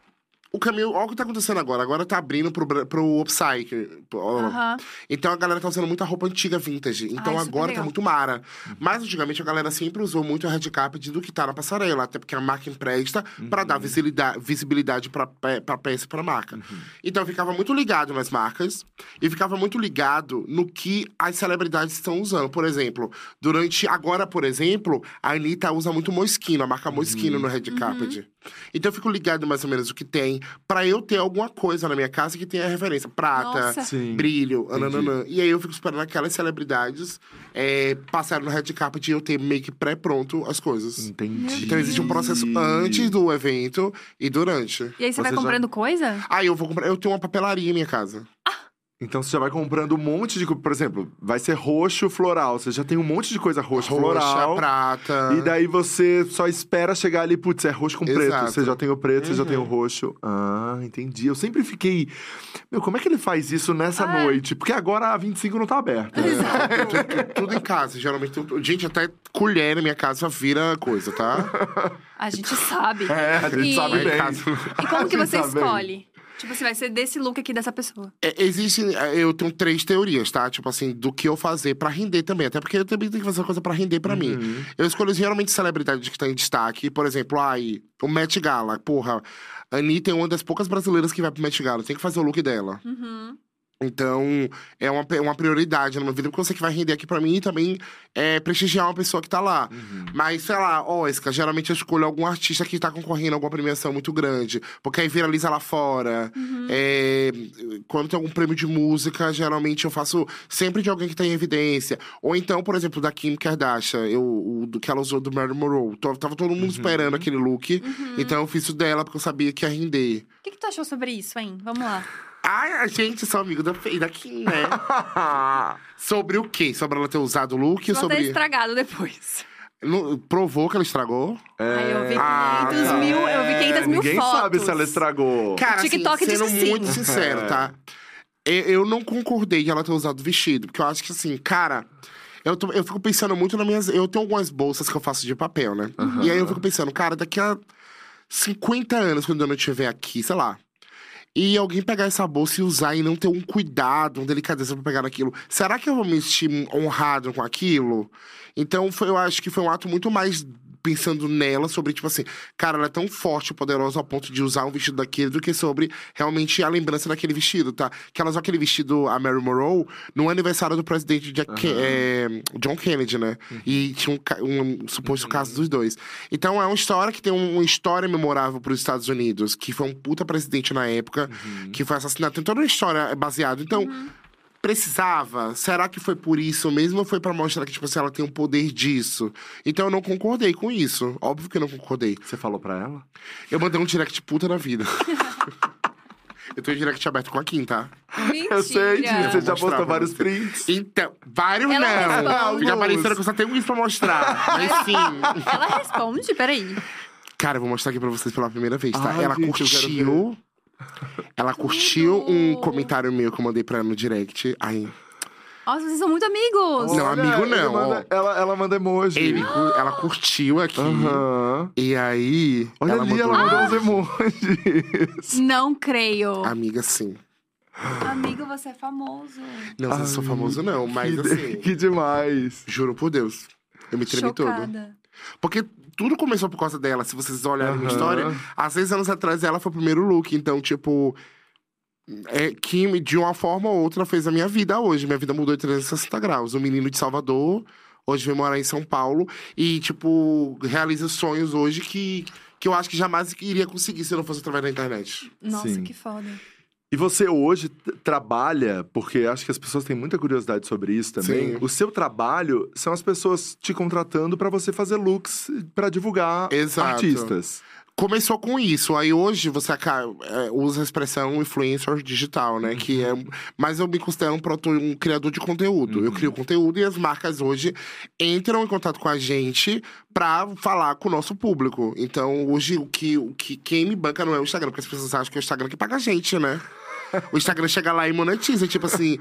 O caminho, olha o que tá acontecendo agora. Agora tá abrindo pro, pro upcycle. Aham. Então a galera tá usando muita roupa antiga, vintage. Então Ah, agora tá muito mara. Mas antigamente a galera sempre usou muito a red carpet do que tá na passarela. Até porque a marca empresta pra dar visibilidade, visibilidade pra, pra peça e pra marca. Então eu ficava muito ligado nas marcas. E ficava muito ligado no que as celebridades estão usando. Por exemplo, durante... Agora, por exemplo, a Anitta usa muito Moschino. A marca Moschino no red carpet. Então eu fico ligado mais ou menos o que tem. pra eu ter alguma coisa na minha casa que tenha referência. Prata, brilho, ananã. E aí eu fico esperando aquelas celebridades é, passarem no red carpet e eu ter meio que pré-pronto as coisas. Entendi. Então existe um processo antes do evento e durante. E aí você, vai Você já- comprando coisa? Aí eu vou comprar. Eu tenho uma papelaria em minha casa. Então você já vai comprando um monte de. Por exemplo, vai ser roxo floral. Você já tem um monte de coisa floral. Roxa, prata. E daí você só espera chegar ali, putz, é roxo com preto. Exato. Você já tem o preto, você já tem o Uhum. roxo. Ah, entendi. Eu sempre fiquei. Meu, como é que ele faz isso nessa Ah, noite? Porque agora a 25 não tá aberta. É, tu- tu- tudo em casa, geralmente. tudo- gente, até colher na minha casa vira coisa, tá? [LAUGHS] A gente sabe. É, a gente E- sabe em bem. casa. E como que você tá bem. Tipo, você vai ser desse look aqui dessa pessoa. É, existe. é, Eu tenho três teorias, tá? Tipo assim, do que eu fazer pra render também. Até porque eu também tenho que fazer uma coisa pra render pra mim. Uhum. Eu escolho geralmente celebridades que estão em destaque. Por exemplo, ai, o Met Gala. Porra, a Anitta é uma das poucas brasileiras que vai pro Met Gala. Tem que fazer o look dela. Uhum. Então, é uma, uma prioridade na minha vida, porque eu sei que vai render aqui pra mim e também é, prestigiar uma pessoa que tá lá. Uhum. Mas, sei lá, Oscar, geralmente eu escolho algum artista que tá concorrendo a alguma premiação muito grande, porque aí viraliza lá fora. É, quando tem algum prêmio de música, geralmente eu faço sempre de alguém que tá em evidência. Ou então, por exemplo, da Kim Kardashian, eu, o do que ela usou do Marilyn Monroe. Tava todo mundo esperando aquele look, então eu fiz isso dela porque eu sabia que ia render. O que, que tu achou sobre isso, hein? Vamos lá. Ai, a gente, sou amigo da, Fe- da Kim, né? [LAUGHS] Sobre o quê? Sobre ela ter usado o look? Ter sobre. estragado depois. Não- Provou que ela estragou? Aí eu vi 500 Ah, mil, eu vi 500 mil Ninguém fotos. sabe se ela estragou. Cara, TikTok assim, sendo que sim. muito sincero, tá? Eu, eu não concordei de ela ter usado o vestido, porque eu acho que assim, cara. Eu, tô- eu fico pensando muito nas minhas. Eu tenho algumas bolsas que eu faço de papel, né? E aí eu fico pensando, cara, daqui a 50 anos, quando eu não estiver aqui, sei lá. E alguém pegar essa bolsa e usar e não ter um cuidado, uma delicadeza pra pegar naquilo. Será que eu vou me sentir honrado com aquilo? Então, foi, eu acho que foi um ato muito mais pensando nela, sobre, tipo assim, cara, ela é tão forte e poderosa ao ponto de usar um vestido daquele, do que sobre realmente a lembrança daquele vestido, tá? Que ela usou aquele vestido, a Mary Monroe, no aniversário do presidente Jack Ke- é, John Kennedy, né? E tinha um, um suposto caso dos dois. Então é uma história que tem um- uma história memorável para os Estados Unidos, que foi um puta presidente na época, que foi assassinado. Tem toda uma história baseada. Então, precisava? Será que foi por isso mesmo ou foi pra mostrar que, tipo assim, ela tem um poder disso? Então eu não concordei com isso. Óbvio que eu não concordei. Você falou pra ela? Eu mandei um direct puta na vida. [LAUGHS] eu tenho direct aberto com a Kim, tá? Mentira. Eu sei disso, você já postou vários prints. Então, vários Ela não. responde. Fica parecendo que eu só tenho isso pra mostrar. Mas sim. Ela responde, peraí. Cara, eu vou mostrar aqui pra vocês pela primeira vez, tá? Ai, ela gente, eu quero curtiu. Ela curtiu um comentário meu que eu mandei pra ela no direct. Aí, Nossa, vocês são muito amigos. Não, amigo ele não, manda- ela, ela manda emoji. ele, cu- ela curtiu aqui. Aham. E aí. Olha ela ali, mandou. ela mandou uns emojis. Não creio. Amiga, sim. Amigo, você é famoso. Não, eu sou Ai, famoso, não, mas que, assim. que demais. Juro por Deus. Eu me tremi todo. Chocada. Porque tudo começou por causa dela. Se vocês olharem minha Aham. história, há seis anos atrás ela foi o primeiro look. Então, tipo. É, Kim, de uma forma ou outra, fez a minha vida hoje. Minha vida mudou de 360 graus. Um menino de Salvador, hoje vem morar em São Paulo. E, tipo, realiza sonhos hoje que, que eu acho que jamais iria conseguir se não fosse através da internet. Nossa, Sim. que foda. E você hoje trabalha, porque acho que as pessoas têm muita curiosidade sobre isso também. Sim. O seu trabalho são as pessoas te contratando pra você fazer looks pra divulgar Exato. artistas. Começou com isso. Aí hoje você é, usa a expressão influencer digital, né? Que é. Mas eu me considero um, proto- um criador de conteúdo. Eu crio conteúdo e as marcas hoje entram em contato com a gente pra falar com o nosso público. Então, hoje, o que, o que quem me banca não é o Instagram, porque as pessoas acham que é o Instagram que paga a gente, né? O Instagram chega lá e monetiza, tipo assim,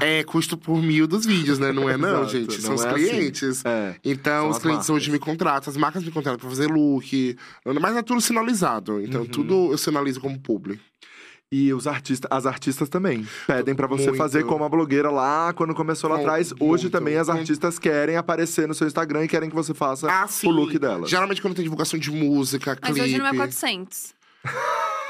é custo por mil dos vídeos, né? Não é, não, Exato, gente. São não os é assim. clientes. É. Então, São os clientes marcas. hoje me contratam, as marcas me contratam pra fazer look. Mas é tudo sinalizado. Então, Uhum. tudo eu sinalizo como publi. E os artistas, as artistas também pedem pra você Muito. fazer como a blogueira lá quando começou lá atrás. Hoje muito. também as Muito. artistas querem aparecer no seu Instagram e querem que você faça Ah, o look delas. Geralmente, quando tem divulgação de música, Mas clipe. hoje não é 400. [LAUGHS]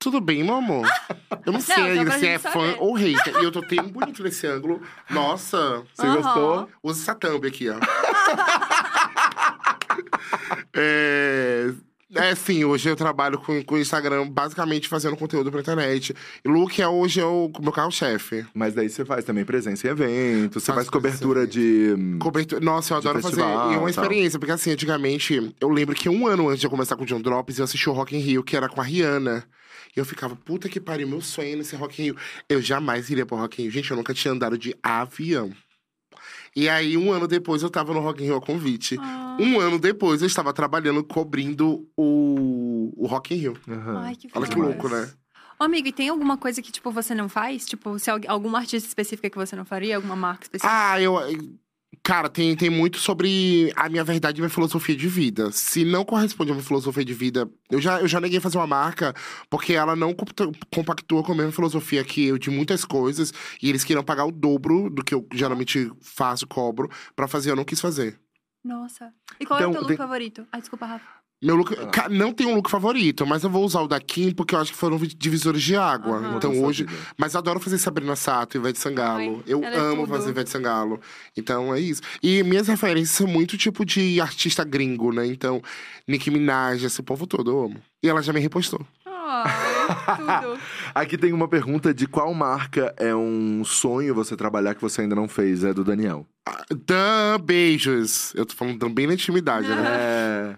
Tudo bem, meu amor. [LAUGHS] Eu não sei só ainda se é gente fã saber. ou hater. E eu tô um bonito nesse ângulo. Nossa, Você Aham. gostou? usa essa thumb aqui, ó. [LAUGHS] é... É, sim, hoje eu trabalho com, com o Instagram, basicamente fazendo conteúdo pra internet. E look é hoje é o meu carro-chefe. Mas daí você faz também presença em eventos, você faz cobertura de. Cobertura. Nossa, eu adoro fazer. festival, E é uma tal. experiência, porque assim, antigamente, eu lembro que um ano antes de eu começar com o John Drops, eu assisti o Rock in Rio, que era com a Rihanna. E eu ficava, puta que pariu, meu sonho é nesse Rock in Rio. Eu jamais iria pro Rock in Rio. Gente, eu nunca tinha andado de avião. E aí, um ano depois, eu tava no Rock in Rio a convite. Ah. Um ano depois, eu estava trabalhando cobrindo o, o Rock in Rio. Aham. Ai, que Olha que louco, né? Ô, amigo, e tem alguma coisa que, tipo, você não faz? Tipo, se algu- alguma artista específica que você não faria? Alguma marca específica? Ah, eu. Cara, tem, tem muito sobre a minha verdade e minha filosofia de vida. Se não corresponde a uma filosofia de vida, eu já, eu já neguei fazer uma marca porque ela não compa- compactua com a mesma filosofia que eu de muitas coisas e eles queriam pagar o dobro do que eu geralmente faço, cobro, pra fazer. Eu não quis fazer. Nossa. E qual é Então, o teu look tem- favorito? Ai, desculpa, Rafa. Meu look. Ah. ca- Não tem um look favorito, mas eu vou usar o da Kim porque eu acho que foram vi- divisores de água. Aham. Então hoje. vida. Mas eu adoro fazer Sabrina Sato, Ivete Sangalo. Ai, eu é amo tudo. fazer Ivete Sangalo. Então é isso. E minhas referências são muito tipo de artista gringo, né? Então, Nicki Minaj, esse povo todo eu amo. E ela já me repostou. [LAUGHS] Tudo. Aqui tem uma pergunta de qual marca é um sonho você trabalhar que você ainda não fez, é do Daniel. Dan, beijos. Eu tô falando também na intimidade, né? É.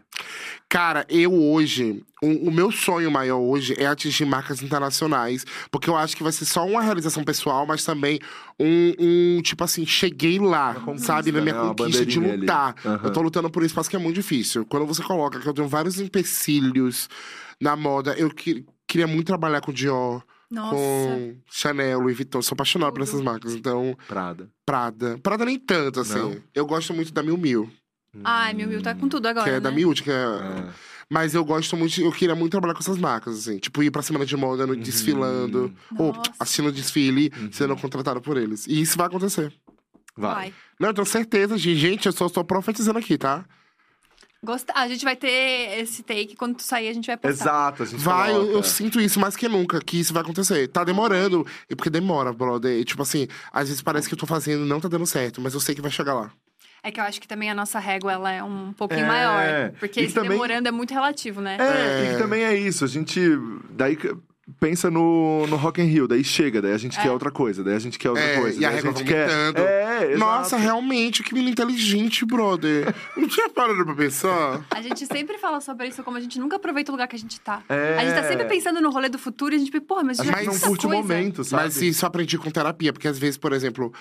Cara, eu hoje, o, o meu sonho maior hoje é atingir marcas internacionais, porque eu acho que vai ser só uma realização pessoal, mas também um, um, tipo assim, cheguei lá, sabe? Na minha né? Conquista de lutar. Aham. Eu tô lutando por um espaço que é muito difícil. Quando você coloca que eu tenho vários empecilhos na moda, eu que- queria muito trabalhar com Dior, Nossa. com Chanel, Louis Vuitton. Sou apaixonado por essas marcas. Então, Prada. Prada. Prada nem tanto, assim. Não? Eu gosto muito da Miu Miu, Ai, meu Will tá com tudo agora, que é né? da Miúde, que é... É. Mas eu gosto muito, eu queria muito trabalhar com essas marcas, assim. Tipo, ir pra semana de moda, no, desfilando. Ou Nossa. assistindo o desfile, Uhum. sendo contratado por eles. E isso vai acontecer. Vai. Vai. Não, eu tenho certeza, gente. Gente, eu só estou profetizando aqui, tá? Gosta... A gente vai ter esse take. Quando tu sair, a gente vai postar. Exato, a gente Vai, eu, coloca. eu sinto isso mais que nunca, que isso vai acontecer. Tá demorando. E porque demora, brother. E, tipo assim, às vezes parece que eu tô fazendo e não tá dando certo, mas eu sei que vai chegar lá. É que eu acho que também a nossa régua, ela é um pouquinho É. maior. Porque E esse também- demorando é muito relativo, né? É, e É. que também é isso. A gente. Daí pensa no, no Rock in Rio, daí chega, daí a gente É. quer outra coisa, daí a gente quer outra É, coisa. e a régua gente quer. É. Nossa, realmente, que menino inteligente, brother. [LAUGHS] não tinha parado pra pensar. A gente sempre fala sobre isso, como a gente nunca aproveita o lugar que a gente tá. É. A gente tá sempre pensando no rolê do futuro e a gente, porra, mas A já gente fiz não curte o coisa. momento, sabe? Mas isso eu aprendi com terapia, porque às vezes, por exemplo,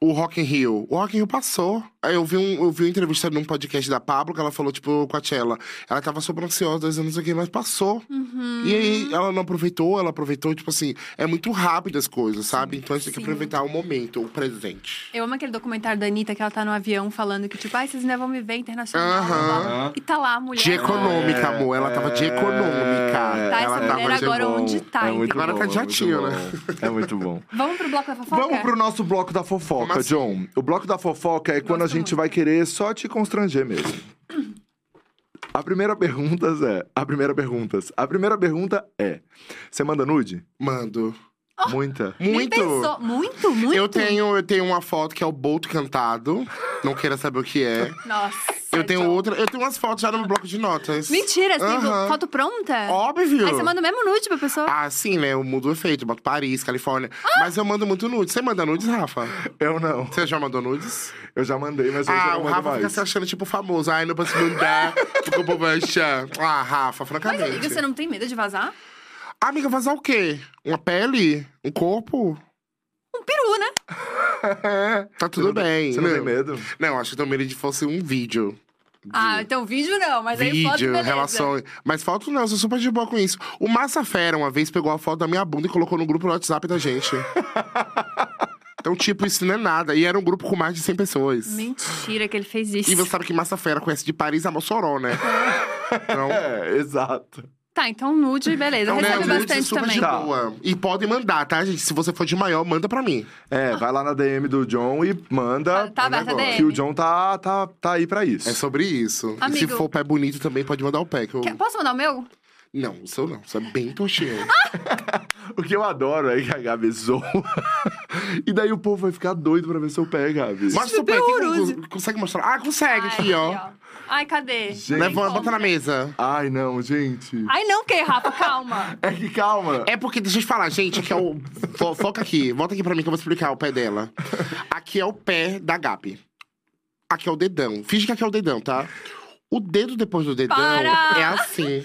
o Rock in Rio. O Rock in Rio passou. Aí eu vi, um, eu vi uma entrevista num podcast da Pablo que ela falou, tipo, com a Tchela. Ela tava super ansiosa, dois anos aqui, mas passou. Uhum. E aí ela não aproveitou, ela aproveitou, tipo assim, é muito rápido as coisas, sabe? Então a gente tem que aproveitar o momento, o presente. Eu amo aquele documentário da Anitta que ela tá no avião falando que, tipo, ai, vocês ainda vão me ver internacional. Blá. E tá lá a mulher. De econômica, É, amor. Ela tava de é, econômica. Tá, essa ela mulher tava de agora bom. onde tá, É muito Agora bom, tá de é jatinho, né? É muito bom. Vamos pro bloco da fofoca? Vamos pro nosso bloco da fofoca, Como assim? John. O bloco da fofoca é quando a Gosto gente muito. vai querer só te constranger mesmo. A primeira pergunta é. A primeira pergunta. A primeira pergunta é: Você manda nude? Mando. Muita. Nem Muito. pensou. Muito, muito. Eu tenho, eu tenho uma foto que é o Boto cantado. Não queira saber o que é. Nossa. Eu tenho outra. Eu tenho umas fotos já no meu bloco de notas. Mentira, você tem Aham. foto pronta? Óbvio. Aí você manda o mesmo nude pra pessoa? Ah, sim, né? Eu mudo o efeito, boto Paris, Califórnia. Mas eu mando muito nudes. Você manda nudes, Rafa? Eu não. Você já mandou nudes? Eu já mandei, mas hoje eu Ah, não o mando Rafa fica mais. se achando tipo famoso. Ai, não posso mandar, porque o povo vai achar. Ah, Rafa, Mas, francamente. amiga, você não tem medo de vazar? Amiga, vazar o quê? Uma pele? Um corpo? Um peru, né? [LAUGHS] Tá tudo não- bem. Você não tem medo? Não, acho que eu tenho medo de fosse um vídeo. Ah, então vídeo não, mas aí foto Vídeo, beleza. relação. Mas foto não, eu sou super de boa com isso. O Massa Fera, uma vez, pegou a foto da minha bunda e colocou no grupo do WhatsApp da gente. [LAUGHS] então, tipo, isso não é nada. E era um grupo com mais de 100 pessoas. Mentira que ele fez isso. E você sabe que Massa Fera conhece de Paris a Mossoró, né? Então, [LAUGHS] É, exato. Tá, então nude, beleza. então né, Recebe nudes bastante super também. de Tá. boa. E podem mandar, tá, gente? Se você for de maior, manda pra mim. É, vai lá na DM do John e manda. Tá- tá aberta a negócio. DM? Que o John tá, tá, tá aí pra isso. É sobre isso. E se Amigo- for pé bonito também, pode mandar o pé. Que eu... Quer- Posso mandar o meu? Não, o seu não. Você é bem toxinha. [LAUGHS] O que eu adoro é que a Gabi zoa. e daí o povo vai ficar doido pra ver seu pé, Gabi. Mostra seu pé. horroroso. consegue mostrar? Ah, consegue aqui, ó. Ai, cadê? Gente. Leva, bota na mesa. Ai, não, gente. Ai, não, que, Rafa? Calma. [LAUGHS] É que calma. É porque, deixa eu te falar, gente, aqui é o. fo- Foca aqui, volta aqui pra mim que eu vou explicar o pé dela. Aqui é o pé da Gabi. Aqui é o dedão. Finge que aqui é o dedão, tá? O dedo depois do dedão Para! é assim.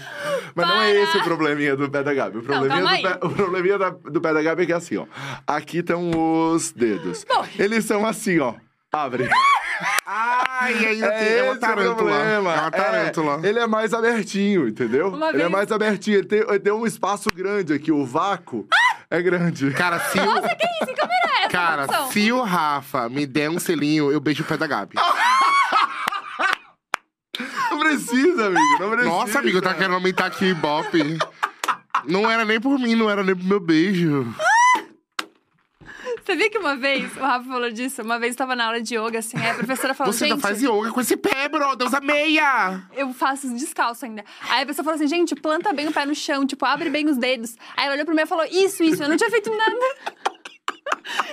Mas não é Para! esse o probleminha do pé da Gabi. O probleminha, calma do, pé, o probleminha da- do pé da Gabi é que é assim, ó. Aqui estão os dedos. Bom. Eles são assim, ó. Abre. Ai, ainda tem. É É uma esse o tarântula. problema. É uma tarântula. É, ele é mais abertinho, entendeu? Uma ele é vez- mais abertinho. Ele tem, ele tem um espaço grande aqui. O vácuo é grande. Cara, se o. Nossa, que isso? Que câmera é essa, Cara, se o Rafa me der um selinho, eu beijo o pé da Gabi. [LAUGHS] Não precisa, amigo. Não precisa. Nossa, amigo, tá querendo aumentar aqui o Ibope. Não era nem por mim, não era nem pro meu beijo. Você viu que uma vez, o Rafa falou disso, uma vez eu tava na aula de yoga, assim, aí a professora falou, Você gente, ainda faz yoga com esse pé, brother. Usa meia. eu faço descalço ainda. Aí a pessoa falou assim, gente, planta bem o pé no chão, tipo, abre bem os dedos. Aí ela olhou pra mim e falou, isso, isso, eu não tinha feito nada.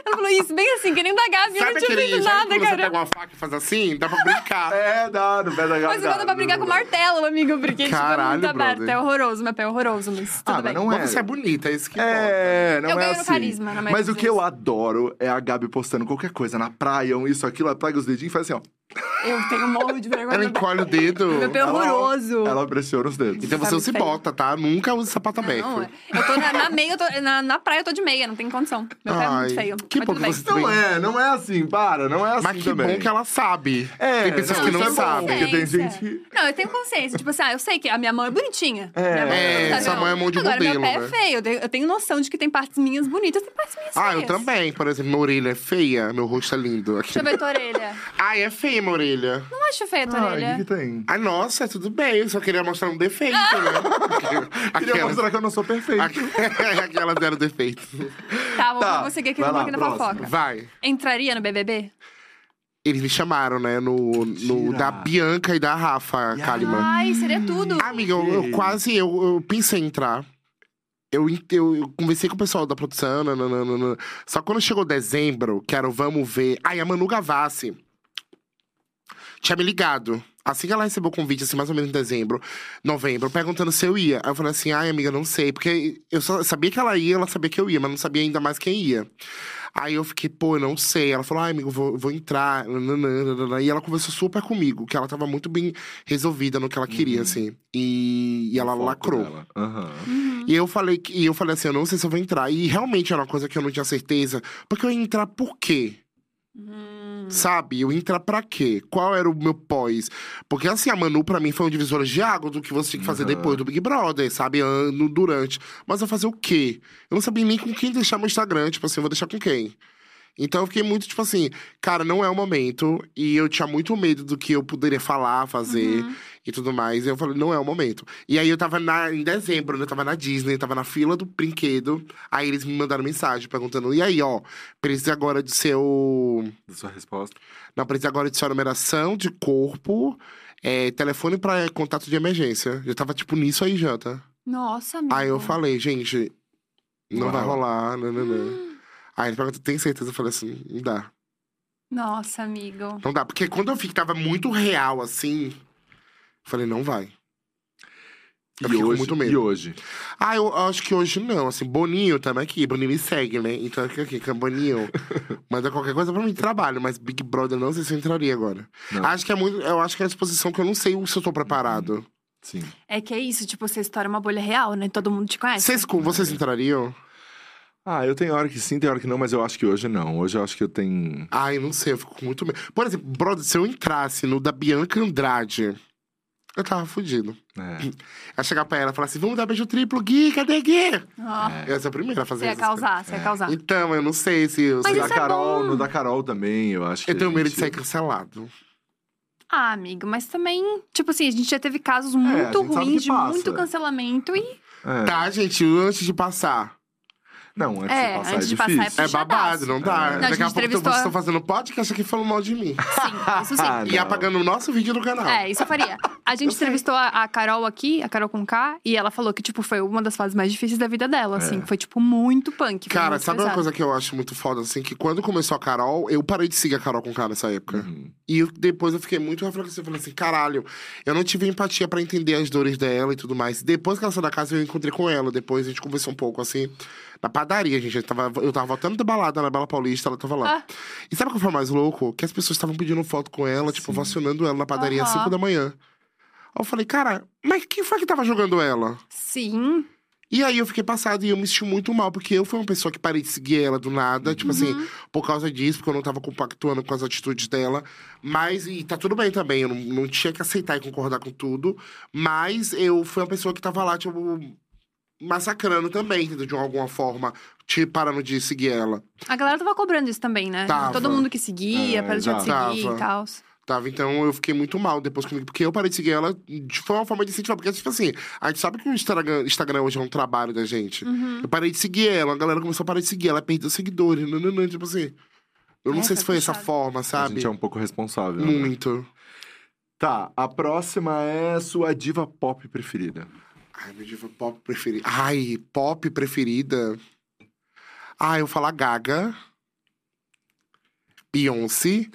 Ela falou isso, bem assim, que nem da Gabi, eu Sabe não tinha aquele... feito nada, quando você cara. pega uma faca e faz assim? Dá pra brincar. [LAUGHS] É, dá, no pé da Gabi. Mas dá. dá pra brigar com martelo, amigo, porque tipo, é Caralho, muito aberto. brother. É horroroso, meu pé é horroroso, mas tudo Ah, mas bem. não Mas você é bonita, é isso que É, não Eu é ganho no assim. carisma, na Mas o que eu adoro é a Gabi postando qualquer coisa na praia, um isso, aquilo, ela pega os dedinhos e faz assim, ó. Eu tenho um morro de vergonha. Ela encolhe o dedo. [LAUGHS] Meu pé é Ela- horroroso. Ela pressiona os dedos. Então você não se bota, tá? Nunca use sapato aberto. Não, é. eu tô na, na meia, eu tô, na, na praia eu tô de meia, não tem condição. Meu pé é Ai, muito feio. que bom que bem. você- Não é, não é assim, para, não é assim Mas que também. bom que ela sabe. É, Tem pessoas que isso não é sabem. Porque tem gente... Não, eu tenho consciência. Tipo assim, ah, eu sei que a minha mão é bonitinha. É. Minha mão É, tá sua mão é mão de Agora, modelo, meu pé né? é feio. Eu tenho, eu tenho noção de que tem partes minhas bonitas e tem partes minhas Ah, feias. eu também. Por exemplo, minha orelha é feia, meu rosto é lindo. Aqui. Deixa eu ver tua orelha. [LAUGHS] Ai, é feia minha orelha. Não acho feia a tua Ah, o orelha. que, que tem? Ai, nossa, tudo bem. Eu só queria mostrar um defeito, né? [LAUGHS] Queria Aquela, mostrar que eu não sou perfeito. [LAUGHS] aquela zero defeito. Tá, vou, Tá, vou seguir aqui vai no lá, da próximo. fofoca. Vai. Entraria no BBB? Eles me chamaram, né? No, no Mentira. da Bianca e da Rafa Kalimann. Ai, seria tudo. Amiga, eu, eu quase. Eu, eu pensei em entrar. Eu, en- eu, eu conversei com o pessoal da produção. nananana. Só que quando chegou dezembro, que era o Vamos Ver. Ai, a Manu Gavassi tinha me ligado. Assim que ela recebeu o convite, assim, mais ou menos em dezembro, novembro, perguntando se eu ia. Aí eu falei assim, ai, amiga, não sei. Porque eu só sabia que ela ia, ela sabia que eu ia, mas não sabia ainda mais quem ia. Aí eu fiquei, pô, eu não sei. Ela falou, ai, amigo, vou, vou entrar. E ela conversou super comigo, que ela tava muito bem resolvida no que ela queria, assim. E, e ela lacrou. Aham. E eu falei que e eu falei assim, eu não sei se eu vou entrar. E realmente era uma coisa que eu não tinha certeza. Porque eu ia entrar por quê? Sabe? Eu entrar pra quê? Qual era o meu pós? Porque assim, a Manu pra mim foi um divisor de água do que você tinha que fazer Aham. depois do Big Brother, sabe? Ano, durante. Mas eu fazer o quê? Eu não sabia nem com quem deixar meu Instagram. Tipo assim, eu vou deixar com quem? Então eu fiquei muito, tipo assim, cara, não é o momento. E eu tinha muito medo do que eu poderia falar, fazer Uhum. E tudo mais. E eu falei, não é o momento. E aí eu tava na, em dezembro, né? Eu tava na Disney, tava na fila do brinquedo. Aí eles me mandaram mensagem perguntando: e aí, ó, precisa agora de seu. Da sua resposta. Não, precisa agora de sua numeração de corpo, é, telefone pra contato de emergência. Eu tava, tipo, nisso aí já, tá? Nossa, amigo. Aí eu falei, gente, não Não vai rolar, não, não, não. Aí ele perguntou, tem certeza? Eu falei assim, não dá. Nossa, amigo. Não dá. Porque quando eu vi que tava muito real, assim, eu falei, não vai. Eu E hoje, muito medo. e hoje? Ah, eu acho que hoje não. Assim, Boninho também aqui. Boninho me segue, né? Então aqui, aqui, que é Boninho. [LAUGHS] Manda qualquer coisa pra mim de trabalho, mas Big Brother não sei se eu entraria agora. Não. Acho que é muito. Eu acho que é a exposição que eu não sei se eu tô preparado. Sim. É que é isso, tipo, você estoura uma bolha real, né? Todo mundo te conhece. Vocês, vocês entrariam? Ah, eu tenho hora que sim, tem hora que não, mas eu acho que hoje não. Hoje eu acho que eu tenho. Ai, não sei, eu fico com muito medo. Por exemplo, brother, se eu entrasse no da Bianca Andrade, eu tava fudido. É. Ia chegar pra ela e falar assim: vamos dar beijo triplo, Gui, cadê Gui? Ó, Eu ia ser a primeira a Você fazer ia isso. causar, você ia causar. Então, eu não sei se. Eu, Mas isso da é Carol, bom. no da Carol também, eu acho que. eu tenho a medo de gente- sair cancelado. Ah, amigo, mas também, tipo assim, a gente já teve casos muito É, gente sabe ruins de passa. muito cancelamento e. É. Tá, gente, antes de passar. Não, antes É, de passar antes é de passar é difícil. É babado, não dá. Não, a Daqui a gente pouco entrevistou vocês a- estão fazendo podcast aqui falando mal de mim. Sim, isso sim. Ah, E apagando o nosso vídeo do canal. É, isso eu faria. A gente entrevistou a, a Carol aqui, a Carol com K, e ela falou que, tipo, foi uma das fases mais difíceis da vida dela, assim. Foi, tipo, muito punk. foi Cara, muito sabe uma pesado. coisa que eu acho muito foda, assim? Que quando começou a Carol, eu parei de seguir a Carol com cara nessa época. Uhum. E eu- depois eu fiquei muito reflexivo. Falei assim, caralho, eu não tive empatia pra entender as dores dela e tudo mais. Depois que ela saiu da casa, eu encontrei com ela. Depois a gente conversou um pouco, assim, na padaria, gente. Eu tava, eu tava voltando da balada na Bela Paulista, ela tava lá. Ah. E sabe o que foi mais louco? Que as pessoas estavam pedindo foto com ela, tipo, vacionando ela na padaria às Aham. 5 da manhã. Aí eu falei, cara, mas quem foi que tava jogando ela? Sim. E aí eu fiquei passado e eu me senti muito mal, porque eu fui uma pessoa que parei de seguir ela do nada, tipo assim, por causa disso, porque eu não tava compactuando com as atitudes dela. Mas, e tá tudo bem também, eu não, não tinha que aceitar e concordar com tudo. Mas eu fui uma pessoa que tava lá, tipo, massacrando também, entendeu? De alguma forma, te parando de seguir ela. A galera tava cobrando isso também, né? Tava. Todo mundo que seguia, É, para de seguir e tal. Tava, então eu fiquei muito mal depois comigo, porque eu parei de seguir ela de foi uma forma de incentivar. Porque, tipo assim, a gente sabe que o Instagram, Instagram hoje é um trabalho da gente. Uhum. Eu parei de seguir ela, a galera começou a parar de seguir, ela perdeu seguidores, nananã, tipo assim. Eu não É, sei se foi essa puxado. forma, A sabe? gente é um pouco responsável. né? Muito. Tá, a próxima é sua diva pop preferida. Ai, minha diva pop preferida. Ai, pop preferida. Ai, eu vou falar Gaga. Beyoncé.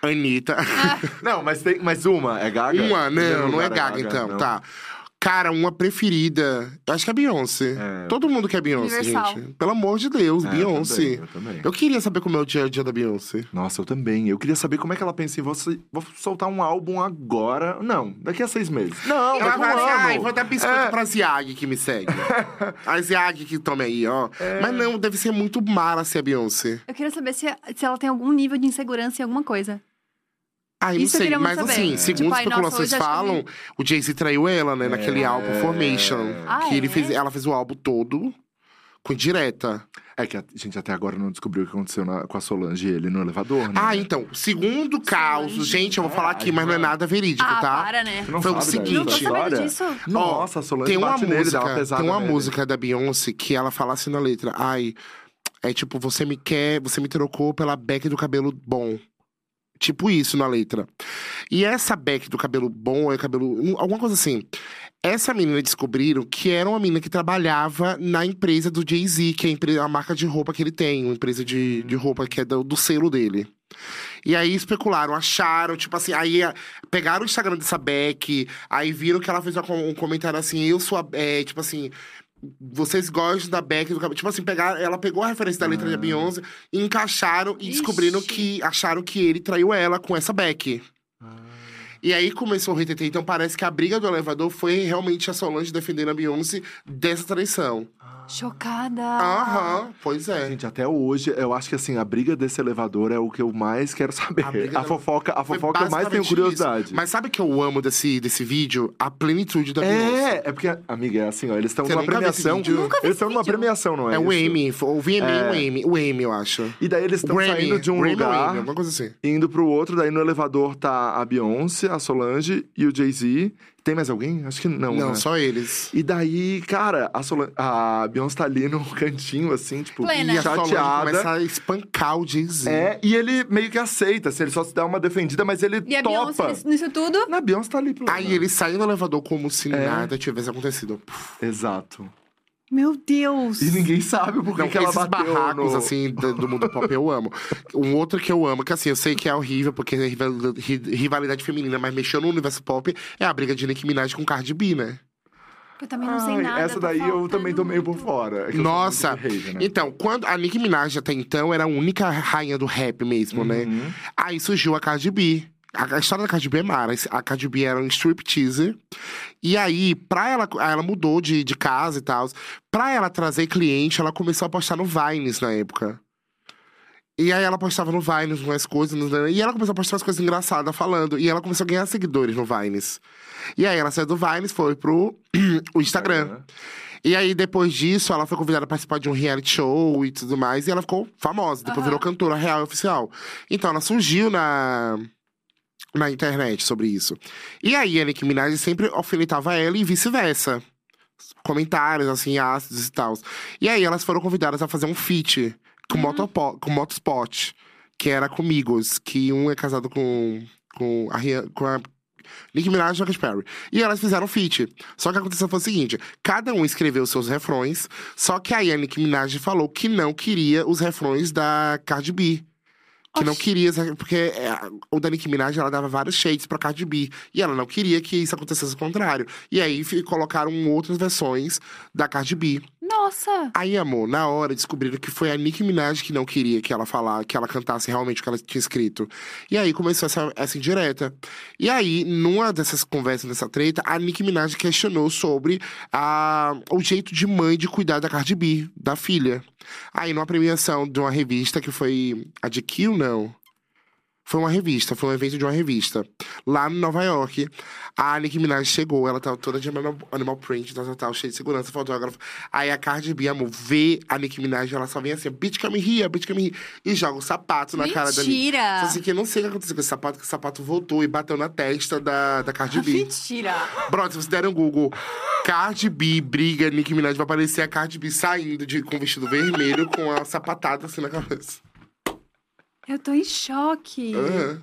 Anitta. [LAUGHS] Não, mas tem mais uma, é Gaga? Uma, Primeiro não, não é lugar Gaga, então, não. tá. Cara, uma preferida. Eu acho que é Beyoncé. É. Todo mundo quer Beyoncé, Universal. gente. Pelo amor de Deus, É, Beyoncé. Eu também, eu também. Eu queria saber como é o dia a dia da Beyoncé. Nossa, eu também. Eu queria saber como é que ela pensa em você. Vou soltar um álbum agora. Não, daqui a seis meses. Não, Ela daqui vai um assim, ai, vou dar biscoito É. pra Ziag que me segue. [LAUGHS] a Ziag que tome aí, ó. Mas não, deve ser muito mara ser a Beyoncé. Eu queria saber se, se ela tem algum nível de insegurança em alguma coisa. Não Isso eu sei, queria muito mas saber. assim, É. segundo Tipo, nossa, especulações hoje acho que falam, o Jay-Z traiu ela, né, naquele É. álbum Formation. Ah, que ele é? fez, ela fez o álbum todo com direta. É que a gente até agora não descobriu o que aconteceu na- com a Solange e ele no elevador, né? Ah, então, segundo caos, gente, eu vou falar aqui, mas não é nada verídico, ah, tá? para, né? Não Foi o seguinte- Não. Nossa, a Solange Tem uma bate nele, dá uma música, pesada tem uma nele. música da Beyoncé que ela fala assim na letra, ai, é tipo, você me quer, você me trocou pela Beck do cabelo bom. Tipo isso na letra. E essa Beck do cabelo bom, é cabelo. alguma coisa assim. Essa menina descobriram que era uma menina que trabalhava na empresa do Jay-Z, que é a, empre- a marca de roupa que ele tem, uma empresa de, de roupa que é do, do selo dele. E aí especularam, acharam, tipo assim, aí a- pegaram o Instagram dessa Beck, aí viram que ela fez um comentário assim, eu sou a. É, tipo assim. Vocês gostam da Beck do cabelo. Tipo assim, pegar, ela pegou a referência da letra da Beyoncé, encaixaram e Ixi. descobriram que. Acharam que ele traiu ela com essa Beck. E aí começou o RTT. Então parece que a briga do elevador foi realmente a Solange defendendo a Beyoncé dessa traição. Chocada. Aham, pois é. Gente, até hoje, eu acho que assim, a briga desse elevador é o que eu mais quero [LAUGHS] saber. A A, briga da- fofoca, a Foi fofoca eu mais tenho basicamente curiosidade. isso. Mas sabe o que eu amo desse, desse vídeo? A plenitude da Beyoncé. É, é porque, amiga, é assim, ó, eles estão Você numa nunca viu esse premiação. vídeo? Nunca vi Eles esse estão numa vídeo. premiação, não é? É o isso? Emmy, o VMA É. ou o Emmy? O Emmy, eu acho. E daí eles estão Grammy, saindo de um Grammy ou lugar, Emmy, alguma coisa assim. indo pro outro, daí no elevador tá a Beyoncé, a Solange e o Jay-Z. Tem mais alguém? Acho que não, Não, né? só eles. E daí, cara, a, Solan... a Beyoncé tá ali no [LAUGHS] cantinho, assim, tipo, Plena. E a Solange chateada. começa a espancar o Jay-Z. É, e ele meio que aceita, assim, ele só se dá uma defendida, mas ele E a topa. Beyoncé nisso- tudo? Na Beyoncé tá ali, plena. Aí ele sai no elevador como se É. nada tivesse acontecido. Exato. Meu Deus. E ninguém sabe por que ela esses bateu barracos, no... assim, do, do mundo pop eu amo. Um outro que eu amo, que assim, eu sei que é horrível, porque é rival- ri- rivalidade feminina, mas mexeu no universo pop, é a briga de Nicki Minaj com Cardi B, né? Eu também não sei Ai, nada. essa daí eu também tô meio por fora. É Nossa! rage, né? Então, quando a Nicki Minaj até então era a única rainha do rap mesmo, né? Uhum. Aí surgiu a Cardi B. A, a história da Cardi B é mara. A Cardi B era um stripteaser. E aí, pra ela... Ela mudou de, de casa e tal. Pra ela trazer cliente, ela começou a postar no Vines na época. E aí ela postava no Vines umas coisas. E ela começou a postar umas coisas engraçadas falando. E ela começou a ganhar seguidores no Vines. E aí ela saiu do Vines, foi pro [CLEARS THROAT] o Instagram. E aí, depois disso, ela foi convidada a participar de um reality show e tudo mais. E ela ficou famosa. Depois Aham. virou cantora real e oficial. Então, ela surgiu na, na internet sobre isso. E aí, a Nicki Minaj sempre alfinetava ela e vice-versa. comentários, assim, ácidos e tal. E aí elas foram convidadas a fazer um feat com, motopo, com Motorspot, que era com Migos, que um é casado com, com, a, com a Nicki Minaj e a Katy Perry. E elas fizeram feat. Só que aconteceu foi o seguinte: cada um escreveu seus refrões, só que aí a Nicki Minaj falou que não queria os refrões da Cardi B. Que não Oxi. queria, porque é, o da Nicki Minaj, ela dava vários shades pra Cardi B. E ela não queria que isso acontecesse ao contrário. E aí colocaram outras versões da Cardi B. Nossa! Aí, amor, na hora descobriram que foi a Nicki Minaj que não queria que ela falar, que ela cantasse realmente o que ela tinha escrito. E aí começou essa, essa indireta. E aí, numa dessas conversas, dessa treta, a Nicki Minaj questionou sobre a, o jeito de mãe de cuidar da Cardi B, da filha. Aí, numa premiação de uma revista que foi a de Kill, não. Foi uma revista, foi um evento de uma revista. Lá em Nova York, a Nicki Minaj chegou, ela tava toda de animal, animal print, tal, tal, tal, cheia de segurança, fotógrafo. Aí a Cardi B, amor, vê a Nicki Minaj, ela só vem assim, bitch come here, bitch come here. E joga o sapato na cara da Nicki. Mentira! Só assim, que eu não sei o que aconteceu com esse sapato, que o sapato voltou e bateu na testa da, da Cardi B. Mentira! Brother, se vocês derem um Google, Cardi B briga, Nicki Minaj, vai aparecer a Cardi B saindo de, com vestido vermelho, com a sapatada assim na cabeça. Eu tô em choque. Aham.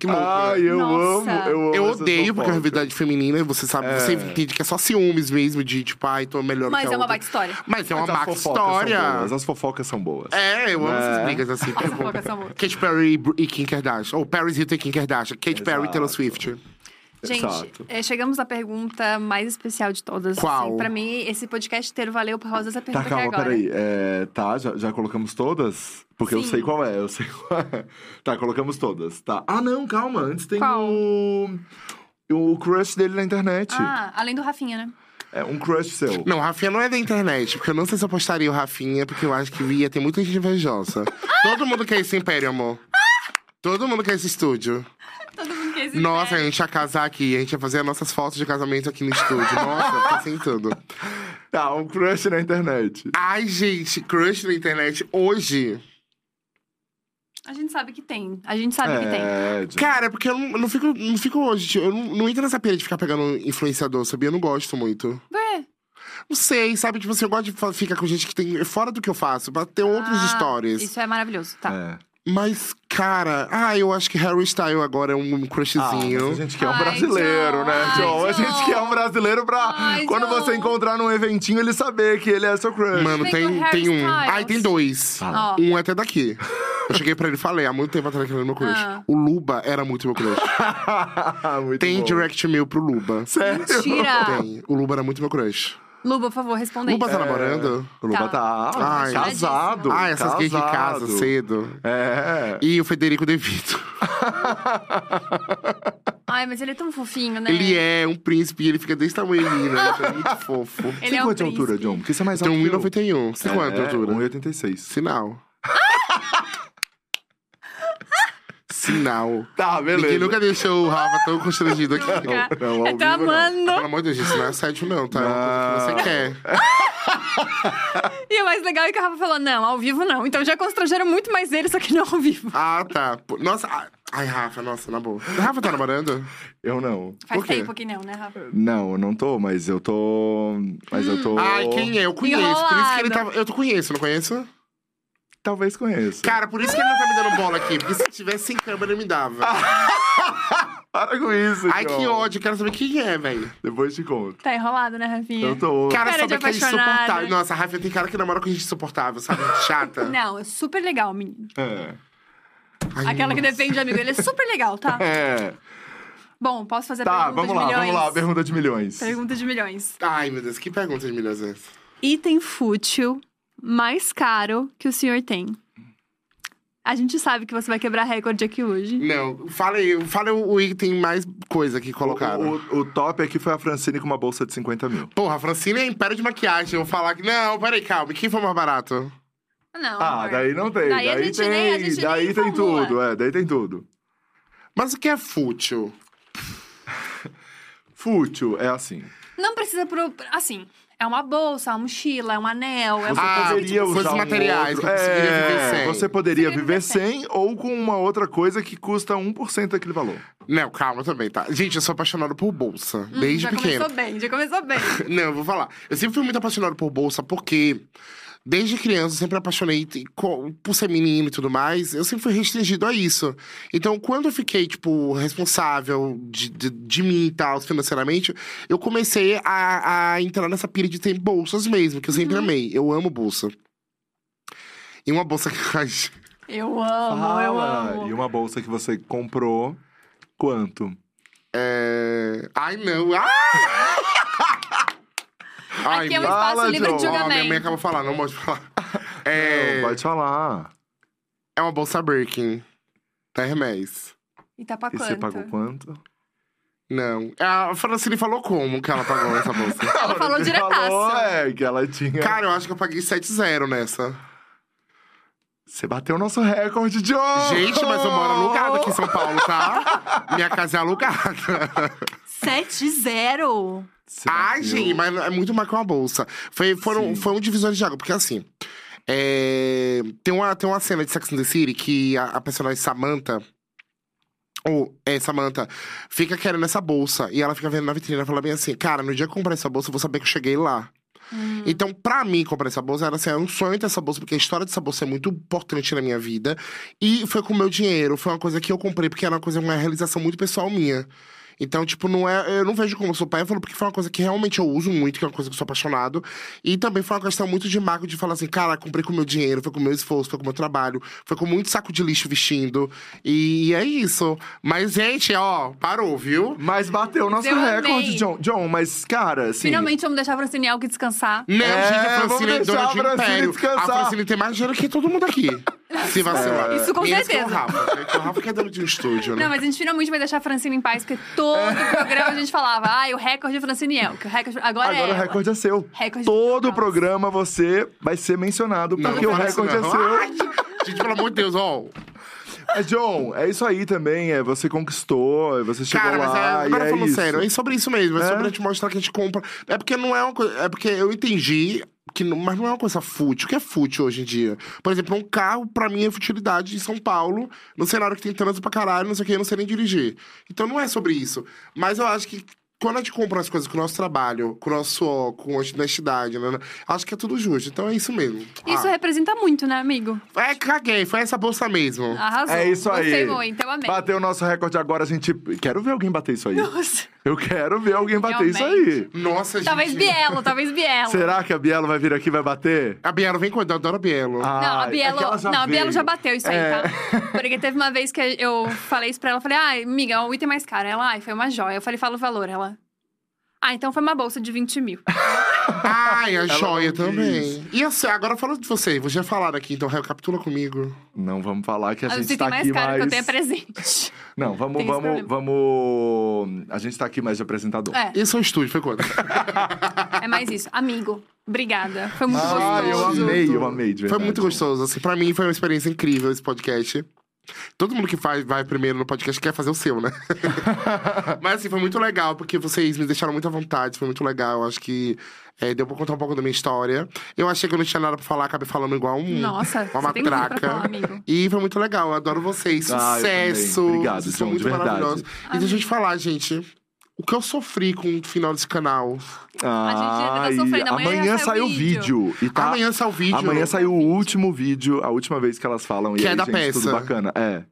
Que louco, Ai, né? eu Nossa. amo, eu amo Eu odeio, porque é uma realidade feminina, você sabe, É. você entende que é só ciúmes mesmo, de tipo, ai, tô melhor Mas que a é uma baita história. Mas é uma Mas as baita fofocas são história. boas, As fofocas são boas. É, eu amo É. essas brigas assim. As tipo, fofocas são boas. Katy Perry e Kim Kardashian. Ou Paris Hilton e Kim Kardashian. Katy Perry e Taylor. Swift. Gente, é, chegamos à pergunta mais especial de todas. Qual? Assim, pra mim, esse podcast inteiro valeu por causa dessa Tá, pergunta calma, aqui agora. peraí. É, tá, já, já colocamos todas? Porque eu Sim. sei qual é, eu sei qual é. [LAUGHS] Tá, colocamos todas. Tá. Ah, não, calma. Antes tem Qual? o. O crush dele na internet. Ah, além do Rafinha, né? É um crush seu. Não, o Rafinha não é da internet, porque eu não sei se eu postaria o Rafinha, porque eu acho que ia ter muita gente invejosa. Todo mundo quer esse império, amor. Todo mundo quer esse estúdio. Esse Nossa, a gente ia casar aqui, a gente ia fazer as nossas fotos de casamento aqui no estúdio. Nossa, tá sem tudo. [LAUGHS] Tá, um crush na internet. Ai, gente, crush na internet hoje. A gente sabe que tem. A gente sabe que tem. É, John. Cara, é porque eu não, eu não fico, não fico hoje. tipo, Eu não, não entro nessa pira de ficar pegando influenciador, sabia? Eu não gosto muito. Ué, Não sei, sabe? Tipo assim, eu gosto de ficar com gente que tem fora do que eu faço, pra ter outras ah, histórias. Isso é maravilhoso, tá. É. Mas, cara, ah, eu acho que Harry Style agora é um Ah, crushzinho. mas a gente quer um Ai, brasileiro, John, né, ai, John? A gente quer um brasileiro pra Ai, quando John. você encontrar num eventinho ele saber que ele é seu crush. Mano, tem, tem um. Styles. Ai, tem dois. Ó. Um é até daqui. Eu cheguei pra ele e falei, há muito tempo atrás que ele era meu crush. Ah. O Luba era muito meu crush. [LAUGHS] Muito Tem bom. direct mail pro Luba. Sério? Mentira! Tem. O Luba era muito meu crush. Luba, por favor, responda aí. Luba tá namorando? O Luba Tá. tá, Ai. casado. Ah, essas gays de casa, casado. cedo. É. E o Federico De Vito. [LAUGHS] Ai, mas ele é tão fofinho, né? Ele é um príncipe e ele fica desse tamanho, né? Ele é muito [LAUGHS] fofo. Ele Tem é um quanto de altura, príncipe. John? Porque você é mais Tem alto que eu. 1,91. Você tem quanto de É, altura? 1,86. Sinal. [LAUGHS] Sinal. Tá, beleza. Ninguém nunca deixou o Rafa tão constrangido aqui. Nunca. Não, ao Eu tô vivo, não. amando. Pelo amor de Deus, isso não é assédio, não, tá? É uma coisa que você quer. [LAUGHS] E o mais legal é que a Rafa falou: não, ao vivo não. Então já constrangeram muito mais ele, só que não ao vivo. Ah, tá. Nossa, ai- Rafa, nossa, na boa. Rafa tá namorando? Eu não. Faz Por quê? tempo que não, né, Rafa? Não, eu não tô, mas eu tô. Mas eu tô. Ai, quem é? Eu conheço. Por isso que ele Enrolado. tava. Eu tô conheço, não conheço? Talvez conheça. Cara, por isso que ele não tá me dando bola aqui. Porque se tivesse sem câmera, ele me dava. [LAUGHS] Para com isso, Ai, que ódio. Quero saber quem é, velho. Depois te conto. Tá enrolado, né, Rafinha? Eu tô. Cara, Cara sabe aquele apaixonada. insuportável. Nossa, a Rafa tem cara que namora com gente insuportável, sabe? Chata. [LAUGHS] Não, é super legal, menino. É. Ai, Aquela que nossa. defende amigo. Ele é super legal, tá? [LAUGHS] É. Bom, posso fazer a Tá, pergunta vamos de lá, milhões? vamos lá. Pergunta de milhões. Pergunta de milhões. Ai, meu Deus, que pergunta de milhões é essa? Item fútil mais caro que o senhor tem? A gente sabe que você vai quebrar recorde aqui hoje. Não, fala aí, fala o item mais coisa que colocaram. O, o- o top aqui foi a Francine com uma bolsa de 50 mil. Porra, a Francine é império de maquiagem. Eu vou falar que. Não, peraí, calma. Quem foi mais barato? Não, Ah, amor. daí não tem. Daí Daí, a gente tem. nem- a gente daí nem tem formula. tudo, é, daí tem tudo. Mas o que é fútil? [LAUGHS] Fútil é assim. Não precisa pro. Assim, é uma bolsa, uma mochila, é um anel. É Você Ah, poderia tipo, usar coisas um materiais outro... você conseguiria é, viver sem. Você poderia Conseguiria viver viver sem ou com uma outra coisa que custa 1% daquele valor. Não, calma também, tá? Gente, eu sou apaixonado por bolsa, Hum, desde já pequeno. começou bem, já começou bem. [LAUGHS] Não, eu vou falar. Eu sempre fui muito apaixonado por bolsa, porque desde criança eu sempre apaixonei por ser menino e tudo mais. Eu sempre fui restringido a isso. Então, quando eu fiquei, tipo, responsável de, de, de mim e tal, financeiramente, eu comecei a, a entrar nessa pira de ter bolsas mesmo, que eu sempre amei. Eu amo bolsa. E uma bolsa que faz. Eu amo, eu amo. E uma bolsa que você comprou, quanto? É... Ai, não. Ah! [LAUGHS] Ai, Aqui é um espaço Fala, livre de Ó, minha mãe julgamento. de falar, não pode falar. [LAUGHS] É, Não, pode falar. é uma bolsa Birkin. Da Hermes. E tá pra E quanto? você pagou quanto? Não. A Francine falou como que ela pagou essa bolsa. [LAUGHS] Ela falou Você diretaço. Falou, é, que ela tinha... Cara, eu acho que eu paguei 7-0 nessa. Você bateu o nosso recorde, John! Gente, mas eu moro alugado aqui em São Paulo, tá? [LAUGHS] Minha casa é alugada. 7-0. Você Ai, bateu. gente, mas é muito mais que uma bolsa. Foi, foram, Sim. foi um divisor de água, porque assim. é, tem, uma, tem uma cena de Sex and the City que a, a personagem Samantha. Ou, é, Samantha, fica querendo essa bolsa. E ela fica vendo na vitrine e fala bem assim: Cara, no dia que eu comprar essa bolsa, eu vou saber que eu cheguei lá. Hum. Então, pra mim, comprar essa bolsa era assim, era um sonho ter essa bolsa, porque a história dessa bolsa é muito importante na minha vida. E foi com o meu dinheiro, foi uma coisa que eu comprei, porque era uma coisa, uma realização muito pessoal minha. Então, tipo, não é, eu não vejo como eu sou pai, eu falo porque foi uma coisa que realmente eu uso muito, que é uma coisa que eu sou apaixonado. E também foi uma questão muito de marco de falar assim, cara, comprei com o meu dinheiro, foi com o meu esforço, foi com o meu trabalho, foi com muito saco de lixo vestindo. E é isso. Mas, gente, ó, parou, viu? Mas bateu o nosso Eu recorde, amei. John. John, mas, cara, assim... Finalmente vamos deixar a Francine Elke descansar. Não, É, gente, a vamos Francine é deixar dona a de império. descansar. A Francine tem mais dinheiro que todo mundo aqui. [LAUGHS] Se vacilar. Isso com Menos que certeza. o Rafa. né? Que o Rafa que é dono de um estúdio, né? Não, mas a gente finalmente vai deixar a Francine em paz, porque todo programa a gente falava, ai, o recorde de Francine Elke. O recorde... Agora, é Agora o ela. recorde é seu. Recorde de Todo John programa você vai ser mencionado, Não, porque não o recorde é não. seu. Ai, gente, pelo amor de Deus, ó. Mas, John, é isso aí também. É, você conquistou, é, você chegou Cara, mas lá é, agora é falando isso. sério, é sobre isso mesmo. É, É? sobre a gente mostrar que a gente compra. É porque não é uma coisa. É porque eu entendi. Que não, mas não é uma coisa fútil. O que é fútil hoje em dia? Por exemplo, um carro, pra mim, é futilidade em São Paulo, no cenário que tem trânsito pra caralho, não sei o que, eu não sei nem dirigir. Então não é sobre isso. Mas eu acho que quando a gente compra as coisas com o nosso trabalho, com o nosso suor, com a honestidade, né? Acho que é tudo justo. Então é isso mesmo. Isso Ah, representa muito, né, amigo? É, caguei, foi essa bolsa mesmo. Arrasou. É isso aí. Gostei muito, eu amei. Bateu o nosso recorde agora, a gente. Quero ver alguém bater isso aí. Nossa. Eu quero ver alguém bater isso Realmente. aí. Nossa, gente. Talvez Bielo, talvez Bielo. Será que a Bielo vai vir aqui e vai bater? A Bielo vem quando? Eu adoro a Bielo. Ah, Não, a é Bielo, ela já não, a Bielo já bateu isso aí, É. tá? Porque teve uma vez que eu falei isso pra ela, falei, ah, amiga, o item mais caro. Ela, ai, foi uma joia. Eu falei, fala o valor. Ela, ah, então foi uma bolsa de 20 mil. Ai, a joia não também. E assim, agora falando de você, vou já falar aqui, então recapitula comigo. Não vamos falar que a gente item tá mais aqui caro mais. que eu tenho é presente. Não, vamos, vamos, vamos. A gente tá aqui mais de apresentador. É, Esse é o estúdio, foi quanto? é mais isso. Amigo, obrigada. Foi muito Ah, eu gostoso. amei, eu amei, de Foi verdade. muito gostoso, assim, pra mim foi uma experiência incrível esse podcast. Todo mundo que faz, vai primeiro no podcast quer fazer o seu, né? [LAUGHS] Mas assim, foi muito legal, porque vocês me deixaram muito à vontade, foi muito legal. Eu acho que é, deu pra contar um pouco da minha história. Eu achei que eu não tinha nada pra falar, acabei falando igual um, Nossa, uma matraca. falar. E foi muito legal, eu adoro vocês. Ah. Sucesso! Obrigado, Vocês são John, muito de verdade. maravilhosos. E deixa eu te falar, gente. O que eu sofri com o final desse canal. A gente ainda tá Ai, sofrendo. Amanhã amanhã sai saiu o o vídeo. E tá... Amanhã sai o vídeo. Amanhã saiu o último vídeo, a última vez que elas falam. Que e é aí, da gente, peça. Tudo bacana. É.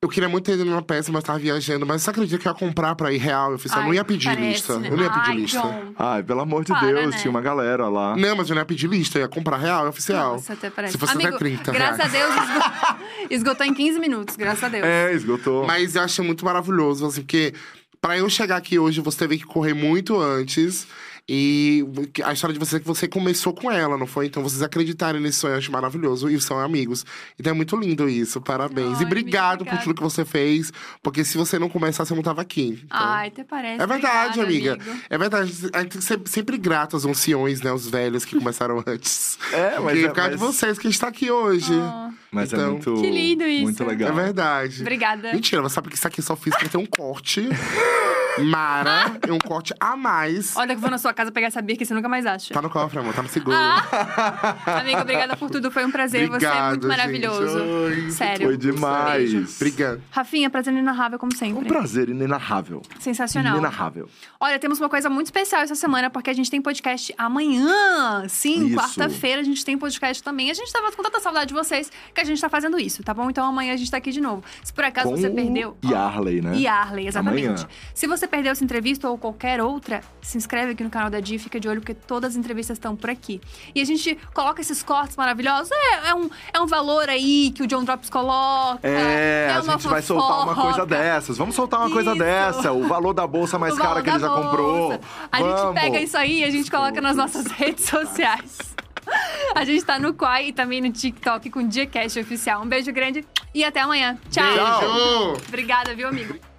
Eu queria muito ter ido numa peça, mas tava viajando. Mas você acredita que eu ia comprar pra ir real? Eu fiz, eu não Ai, ia pedir parece, lista. né? Eu não ia pedir Ai, lista. John. Ai, pelo amor de Para, Deus, né? tinha uma galera lá. Não, mas eu não ia pedir lista, eu ia comprar real, é oficial. Nossa, até parece. Se fosse Amigo, até 30 graças reais. a Deus, esgotou, [LAUGHS] esgotou em 15 minutos, graças a Deus. É, esgotou. Mas eu achei muito maravilhoso, assim, porque pra eu chegar aqui hoje, você teve que correr muito antes. E a história de você é que você começou com ela, não foi? Então vocês acreditarem nesse sonho, eu acho maravilhoso. E são amigos. Então é muito lindo isso, parabéns. Ai, e obrigado por tudo que você fez, porque se você não começasse, eu não tava aqui. Então... Ai, até parece. É verdade, Obrigada, amiga. amigo. É verdade. A gente tem que ser sempre grato aos anciões, né? Os velhos que começaram [LAUGHS] antes. É, mas Porque é- por causa de mas- vocês que a gente tá aqui hoje. Oh, Mas é Então- muito. Que lindo isso. Muito legal. É verdade. obrigada. Mentira, mas sabe que isso aqui só fiz pra ter um corte. [LAUGHS] Mara e um corte a mais. Olha que eu vou na sua casa pegar essa birra que você nunca mais acha. Tá no cofre, amor, tá no seguro. Ah, amiga, obrigada por tudo. Foi um prazer. você é Obrigado, muito maravilhoso. gente. Ai, Sério. Foi demais. Beijo. Obrigado. Rafinha, prazer inenarrável, como sempre. Um prazer inenarrável. Sensacional. Inenarrável. Olha, temos uma coisa muito especial essa semana, porque a gente tem podcast amanhã. Sim, quarta-feira a gente tem podcast também. A gente tava com tanta saudade de vocês que a gente tá fazendo isso, tá bom? Então amanhã a gente tá aqui de novo. Se por acaso Com você perdeu. o Yarley, né? Yarley, exatamente. Amanhã. Se você perdeu essa entrevista ou qualquer outra, se inscreve aqui no canal da Di, fica de olho, porque todas as entrevistas estão por aqui. E a gente coloca esses cortes maravilhosos. É, é um, é um valor aí que o John Drops coloca. É, a uma gente vai soltar uma coisa dessas. Vamos soltar uma coisa Isso. dessa. O valor da bolsa mais cara que ele já bolsa. comprou. A gente Vamos. pega isso aí e a gente coloca nas nossas [LAUGHS] redes sociais. A gente tá no Quai e também no TikTok com o Diacast Oficial. Um beijo grande e até amanhã. Tchau. Beijo! Obrigada, viu, amigo?